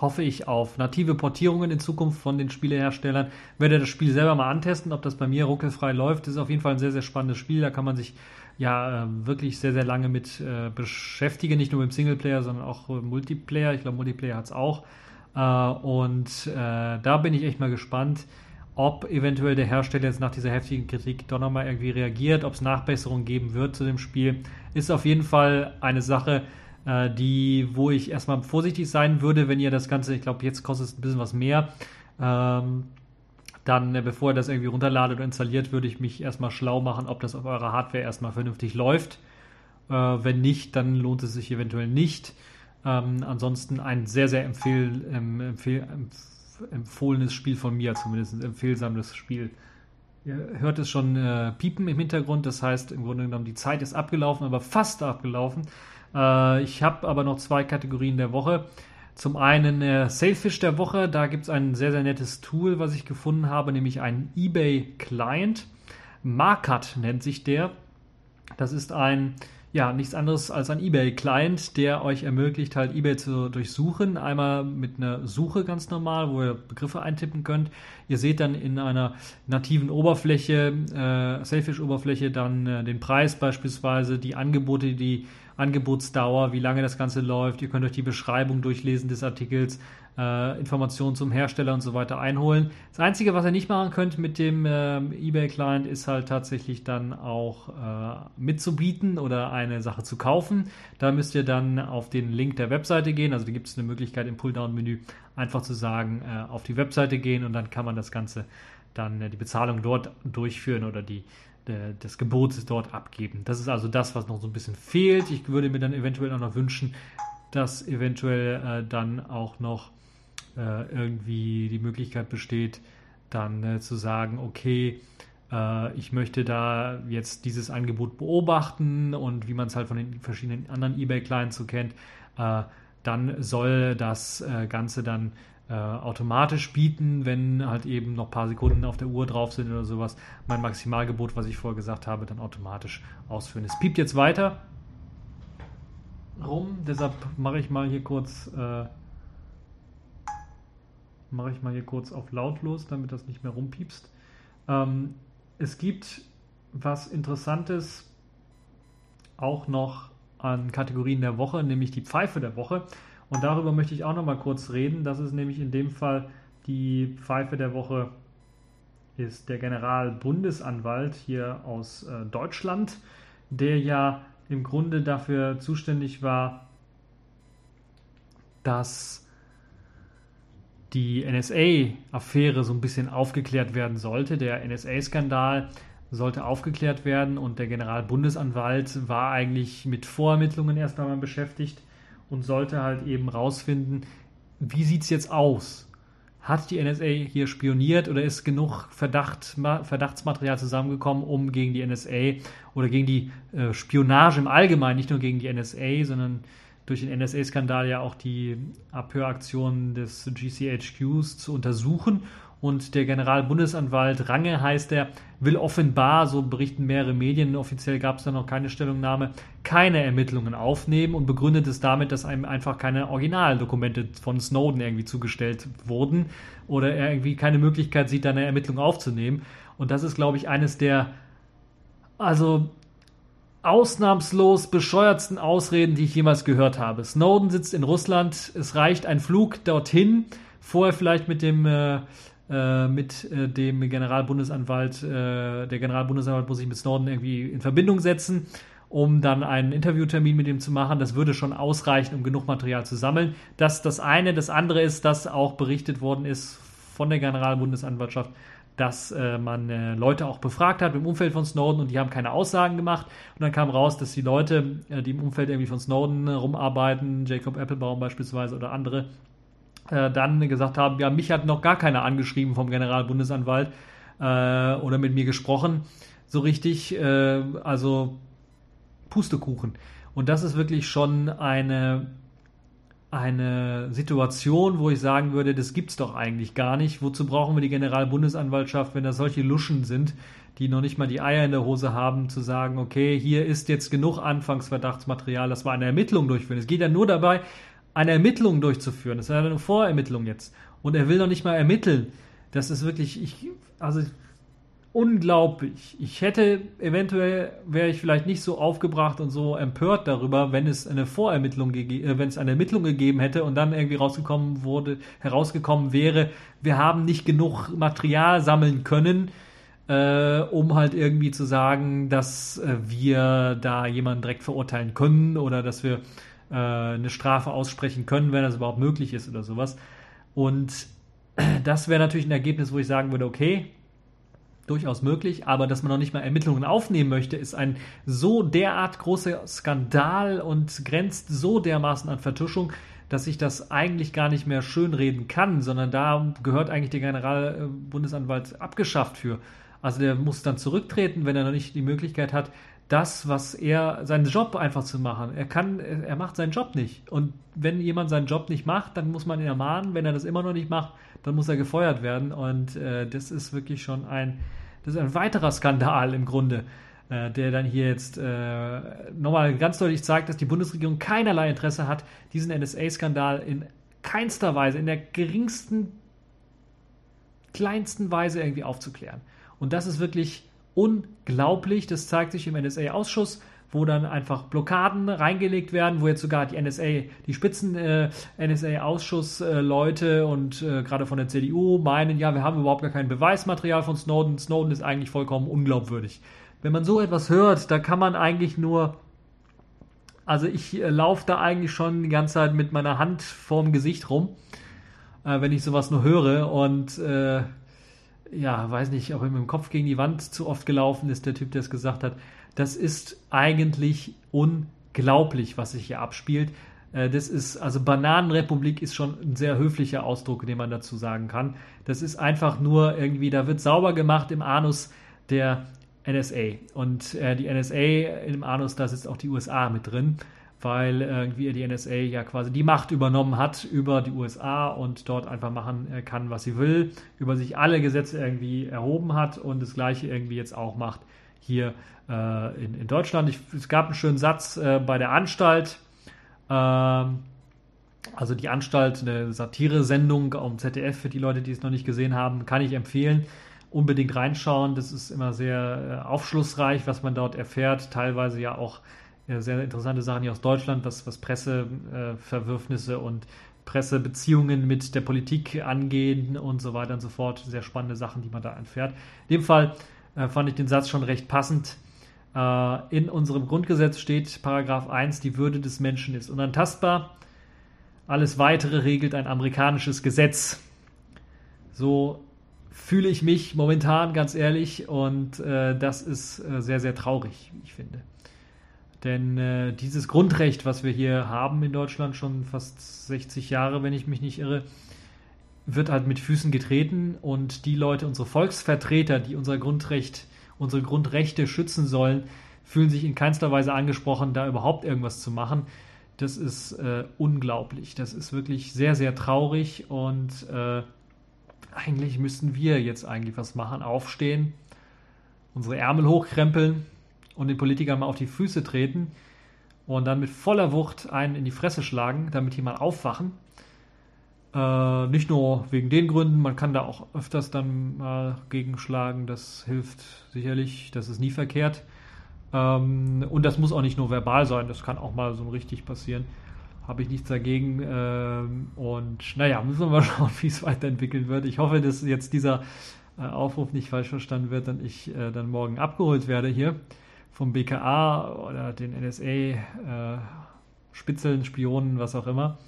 hoffe ich auf native Portierungen in Zukunft von den Spieleherstellern. Werde das Spiel selber mal antesten, ob das bei mir ruckelfrei läuft. Das ist auf jeden Fall ein sehr, sehr spannendes Spiel. Da kann man sich ja äh, wirklich sehr, sehr lange mit äh, beschäftige, nicht nur mit Singleplayer, sondern auch äh, Multiplayer. Ich glaube, Multiplayer hat es auch. Äh, und da bin ich echt mal gespannt, ob eventuell der Hersteller jetzt nach dieser heftigen Kritik doch nochmal irgendwie reagiert, ob es Nachbesserungen geben wird zu dem Spiel. Ist auf jeden Fall eine Sache, die, wo ich erstmal vorsichtig sein würde, wenn ihr das Ganze, ich glaube, jetzt kostet es ein bisschen was mehr. Ähm, dann, äh, bevor ihr das irgendwie runterladet oder installiert, würde ich mich erstmal schlau machen, ob das auf eurer Hardware erstmal vernünftig läuft. Äh, wenn nicht, dann lohnt es sich eventuell nicht. Ähm, ansonsten ein sehr, sehr empfehl, ähm, empfehl, empfohlenes Spiel von mir, zumindest ein empfehlsames Spiel. Ihr hört es schon äh, piepen im Hintergrund, das heißt im Grunde genommen, die Zeit ist abgelaufen, aber fast abgelaufen. Äh, ich habe aber noch zwei Kategorien der Woche. Zum einen äh, Sailfish der Woche, da gibt es ein sehr, sehr nettes Tool, was ich gefunden habe, nämlich einen eBay Client. Markat nennt sich der. Das ist ein, ja, nichts anderes als ein eBay Client, der euch ermöglicht, halt eBay zu durchsuchen. Einmal mit einer Suche ganz normal, wo ihr Begriffe eintippen könnt. Ihr seht dann in einer nativen Oberfläche, äh, Sailfish-Oberfläche, dann äh, den Preis beispielsweise, die Angebote, die Angebotsdauer, wie lange das Ganze läuft. Ihr könnt euch die Beschreibung durchlesen des Artikels, äh, Informationen zum Hersteller und so weiter einholen. Das Einzige, was ihr nicht machen könnt mit dem äh, eBay-Client, ist halt tatsächlich dann auch äh, mitzubieten oder eine Sache zu kaufen. Da müsst ihr dann auf den Link der Webseite gehen. Also da gibt es eine Möglichkeit im Pulldown-Menü einfach zu sagen, äh, auf die Webseite gehen und dann kann man das Ganze dann äh, die Bezahlung dort durchführen oder die äh, des Gebotes dort abgeben. Das ist also das, was noch so ein bisschen fehlt. Ich würde mir dann eventuell auch noch wünschen, dass eventuell äh, dann auch noch äh, irgendwie die Möglichkeit besteht, dann äh, zu sagen, okay, ich möchte da jetzt dieses Angebot beobachten und wie man es halt von den verschiedenen anderen eBay-Clients so kennt, äh, dann soll das Ganze dann äh, automatisch bieten, wenn halt eben noch ein paar Sekunden auf der Uhr drauf sind oder sowas. Mein Maximalgebot, was ich vorher gesagt habe, dann automatisch ausführen. Es piept jetzt weiter rum, deshalb mache ich mal hier kurz äh, mache ich mal hier kurz auf lautlos, damit das nicht mehr rumpiepst. Ähm, es gibt was Interessantes auch noch an Kategorien der Woche, nämlich die Pfeife der Woche. Und darüber möchte ich auch noch mal kurz reden. Das ist nämlich in dem Fall die Pfeife der Woche ist der Generalbundesanwalt hier aus äh, Deutschland, der ja im Grunde dafür zuständig war, dass die NSA-Affäre so ein bisschen aufgeklärt werden sollte. Der NSA-Skandal sollte aufgeklärt werden und der Generalbundesanwalt war eigentlich mit Vorermittlungen erst einmal beschäftigt und sollte halt eben rausfinden, wie sieht es jetzt aus? Hat die NSA hier spioniert oder ist genug Verdacht, Verdachtsmaterial zusammengekommen, um gegen die NSA oder gegen die äh, Spionage im Allgemeinen, nicht nur gegen die NSA, sondern durch den NSA-Skandal ja auch die Abhöraktionen des GCHQs zu untersuchen und der Generalbundesanwalt Range heißt er, will offenbar, so berichten mehrere Medien, offiziell gab es da noch keine Stellungnahme, keine Ermittlungen aufnehmen und begründet es damit, dass einem einfach keine Originaldokumente von Snowden irgendwie zugestellt wurden oder er irgendwie keine Möglichkeit sieht, da eine Ermittlung aufzunehmen. Und das ist, glaube ich, eines der, also ausnahmslos bescheuertsten Ausreden, die ich jemals gehört habe. Snowden sitzt in Russland, es reicht ein Flug dorthin, vorher vielleicht mit dem äh, äh, mit äh, dem Generalbundesanwalt, äh, der Generalbundesanwalt muss sich mit Snowden irgendwie in Verbindung setzen, um dann einen Interviewtermin mit ihm zu machen. Das würde schon ausreichen, um genug Material zu sammeln. Das das eine. Das andere ist, dass auch berichtet worden ist von der Generalbundesanwaltschaft, dass äh, man äh, Leute auch befragt hat im Umfeld von Snowden und die haben keine Aussagen gemacht. Und dann kam raus, dass die Leute, äh, die im Umfeld irgendwie von Snowden rumarbeiten, Jacob Applebaum beispielsweise oder andere, äh, dann gesagt haben, ja, mich hat noch gar keiner angeschrieben vom Generalbundesanwalt äh, oder mit mir gesprochen, so richtig, äh, also Pustekuchen. Und das ist wirklich schon eine, eine Situation, wo ich sagen würde, das gibt's doch eigentlich gar nicht. Wozu brauchen wir die Generalbundesanwaltschaft, wenn da solche Luschen sind, die noch nicht mal die Eier in der Hose haben, zu sagen, okay, hier ist jetzt genug Anfangsverdachtsmaterial, dass wir eine Ermittlung durchführen. Es geht ja nur dabei, eine Ermittlung durchzuführen. Das ist eine Vorermittlung jetzt. Und er will noch nicht mal ermitteln. Das ist wirklich, ich, also unglaublich. Ich hätte eventuell wäre ich vielleicht nicht so aufgebracht und so empört darüber, wenn es eine Vorermittlung äh, wenn es eine Ermittlung gegeben hätte und dann irgendwie rausgekommen wurde, herausgekommen wäre, wir haben nicht genug Material sammeln können, äh, um halt irgendwie zu sagen, dass äh, wir da jemanden direkt verurteilen können oder dass wir äh, eine Strafe aussprechen können, wenn das überhaupt möglich ist oder sowas. Und das wäre natürlich ein Ergebnis, wo ich sagen würde, okay, durchaus möglich, aber dass man noch nicht mal Ermittlungen aufnehmen möchte, ist ein so derart großer Skandal und grenzt so dermaßen an Vertuschung, dass ich das eigentlich gar nicht mehr schönreden kann, sondern da gehört eigentlich der Generalbundesanwalt abgeschafft für. Also der muss dann zurücktreten, wenn er noch nicht die Möglichkeit hat, das, was er, seinen Job einfach zu machen. Er kann, er macht seinen Job nicht. Und wenn jemand seinen Job nicht macht, dann muss man ihn ermahnen. Wenn er das immer noch nicht macht, dann muss er gefeuert werden. Und äh, das ist wirklich schon ein, das ist ein weiterer Skandal im Grunde, äh, der dann hier jetzt äh, nochmal ganz deutlich zeigt, dass die Bundesregierung keinerlei Interesse hat, diesen NSA-Skandal in keinster Weise, in der geringsten, kleinsten Weise irgendwie aufzuklären. Und das ist wirklich unglaublich. Das zeigt sich im NSA-Ausschuss, wo dann einfach Blockaden reingelegt werden, wo jetzt sogar die NSA, die Spitzen äh, NSA-Ausschussleute und äh, gerade von der CDU meinen, ja, wir haben überhaupt gar kein Beweismaterial von Snowden. Snowden ist eigentlich vollkommen unglaubwürdig. Wenn man so etwas hört, da kann man eigentlich nur also ich äh, laufe da eigentlich schon die ganze Zeit mit meiner Hand vorm Gesicht rum, äh, wenn ich sowas nur höre. Und äh, ja, weiß nicht, ob er mit dem Kopf gegen die Wand zu oft gelaufen ist, der Typ, der es gesagt hat. Das ist eigentlich unglaublich, was sich hier abspielt. Äh, das ist, also Bananenrepublik ist schon ein sehr höflicher Ausdruck, den man dazu sagen kann. Das ist einfach nur irgendwie, da wird sauber gemacht im Anus der NSA. Und äh, die NSA im Anus, da sitzt auch die USA mit drin weil irgendwie die NSA ja quasi die Macht übernommen hat über die USA und dort einfach machen äh, kann, was sie will, über sich alle Gesetze irgendwie erhoben hat und das gleiche irgendwie jetzt auch macht hier äh, in, in, Deutschland. Ich, es gab einen schönen Satz äh, bei der Anstalt, ähm, also die Anstalt, eine Satire-Sendung am ZDF für die Leute, die es noch nicht gesehen haben, kann ich empfehlen. Unbedingt reinschauen. Das ist immer sehr äh, aufschlussreich, was man dort erfährt. Teilweise ja auch sehr interessante Sachen hier aus Deutschland, was, was Presseverwürfnisse und Pressebeziehungen mit der Politik angehen und so weiter und so fort. Sehr spannende Sachen, die man da erfährt. In dem Fall äh, fand ich den Satz schon recht passend. Äh, in unserem Grundgesetz steht Paragraph 1, die Würde des Menschen ist unantastbar. Alles weitere regelt ein amerikanisches Gesetz. So fühle ich mich momentan, ganz ehrlich, und äh, das ist äh, sehr, sehr traurig, wie ich finde. Denn äh, dieses Grundrecht, was wir hier haben in Deutschland schon fast 60 Jahre, wenn ich mich nicht irre, wird halt mit Füßen getreten und die Leute, unsere Volksvertreter, die unser Grundrecht, unsere Grundrechte schützen sollen, fühlen sich in keinster Weise angesprochen, da überhaupt irgendwas zu machen. Das ist äh, unglaublich. Das ist wirklich sehr, sehr traurig und äh, eigentlich müssten wir jetzt eigentlich was machen, aufstehen, unsere Ärmel hochkrempeln und den Politikern mal auf die Füße treten und dann mit voller Wucht einen in die Fresse schlagen, damit die mal aufwachen. Äh, nicht nur wegen den Gründen, man kann da auch öfters dann mal gegenschlagen, das hilft sicherlich, das ist nie verkehrt. Ähm, und das muss auch nicht nur verbal sein, das kann auch mal so richtig passieren. Habe ich nichts dagegen. Ähm, und naja, müssen wir mal schauen, wie es weiterentwickeln wird. Ich hoffe, dass jetzt dieser äh, Aufruf nicht falsch verstanden wird und ich äh, dann morgen abgeholt werde hier vom BKA oder den NSA, äh, Spionen, was auch immer.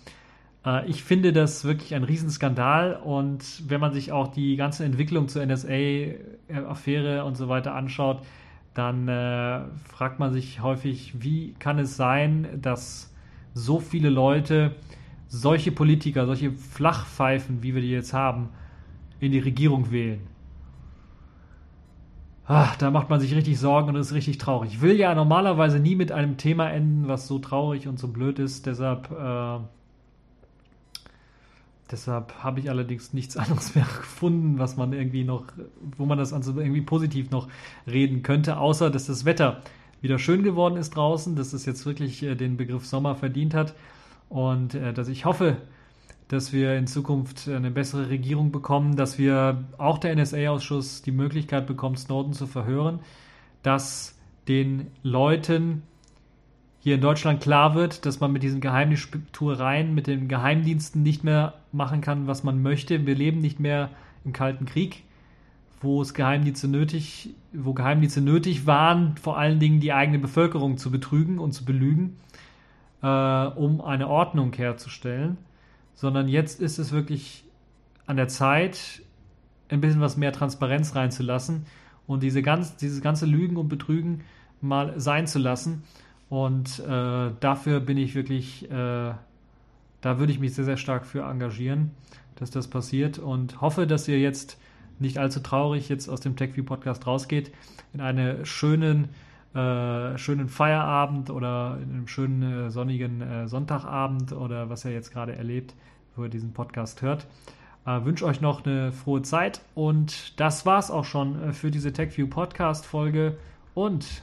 Äh, ich finde das wirklich ein Riesenskandal und wenn man sich auch die ganze Entwicklung zur NSA-Affäre und so weiter anschaut, dann äh, fragt man sich häufig, wie kann es sein, dass so viele Leute solche Politiker, solche Flachpfeifen, wie wir die jetzt haben, in die Regierung wählen. Ach, da macht man sich richtig Sorgen und ist richtig traurig. Ich will ja normalerweise nie mit einem Thema enden, was so traurig und so blöd ist. Deshalb äh, Deshalb habe ich allerdings nichts anderes mehr gefunden, was man irgendwie noch, wo man das also irgendwie positiv noch reden könnte, außer dass das Wetter wieder schön geworden ist draußen, dass es jetzt wirklich äh, den Begriff Sommer verdient hat. Und äh, dass ich hoffe, dass wir in Zukunft eine bessere Regierung bekommen, dass wir auch der NSA-Ausschuss die Möglichkeit bekommt, Snowden zu verhören, dass den Leuten hier in Deutschland klar wird, dass man mit diesen Geheimnistuereien, mit den Geheimdiensten nicht mehr machen kann, was man möchte. Wir leben nicht mehr im Kalten Krieg, wo es Geheimdienste nötig, wo Geheimdienste nötig waren, vor allen Dingen die eigene Bevölkerung zu betrügen und zu belügen, äh, um eine Ordnung herzustellen. Sondern jetzt ist es wirklich an der Zeit, ein bisschen was mehr Transparenz reinzulassen und diese ganz, dieses ganze Lügen und Betrügen mal sein zu lassen und äh, dafür bin ich wirklich, äh, da würde ich mich sehr, sehr stark für engagieren, dass das passiert und hoffe, dass ihr jetzt nicht allzu traurig jetzt aus dem TechView Podcast rausgeht, in einen schönen, äh, schönen Feierabend oder in einem schönen äh, sonnigen äh, Sonntagabend oder was ihr jetzt gerade erlebt, wo ihr diesen Podcast hört. Äh, wünsche euch noch eine frohe Zeit und das war's auch schon für diese TechView Podcast Folge und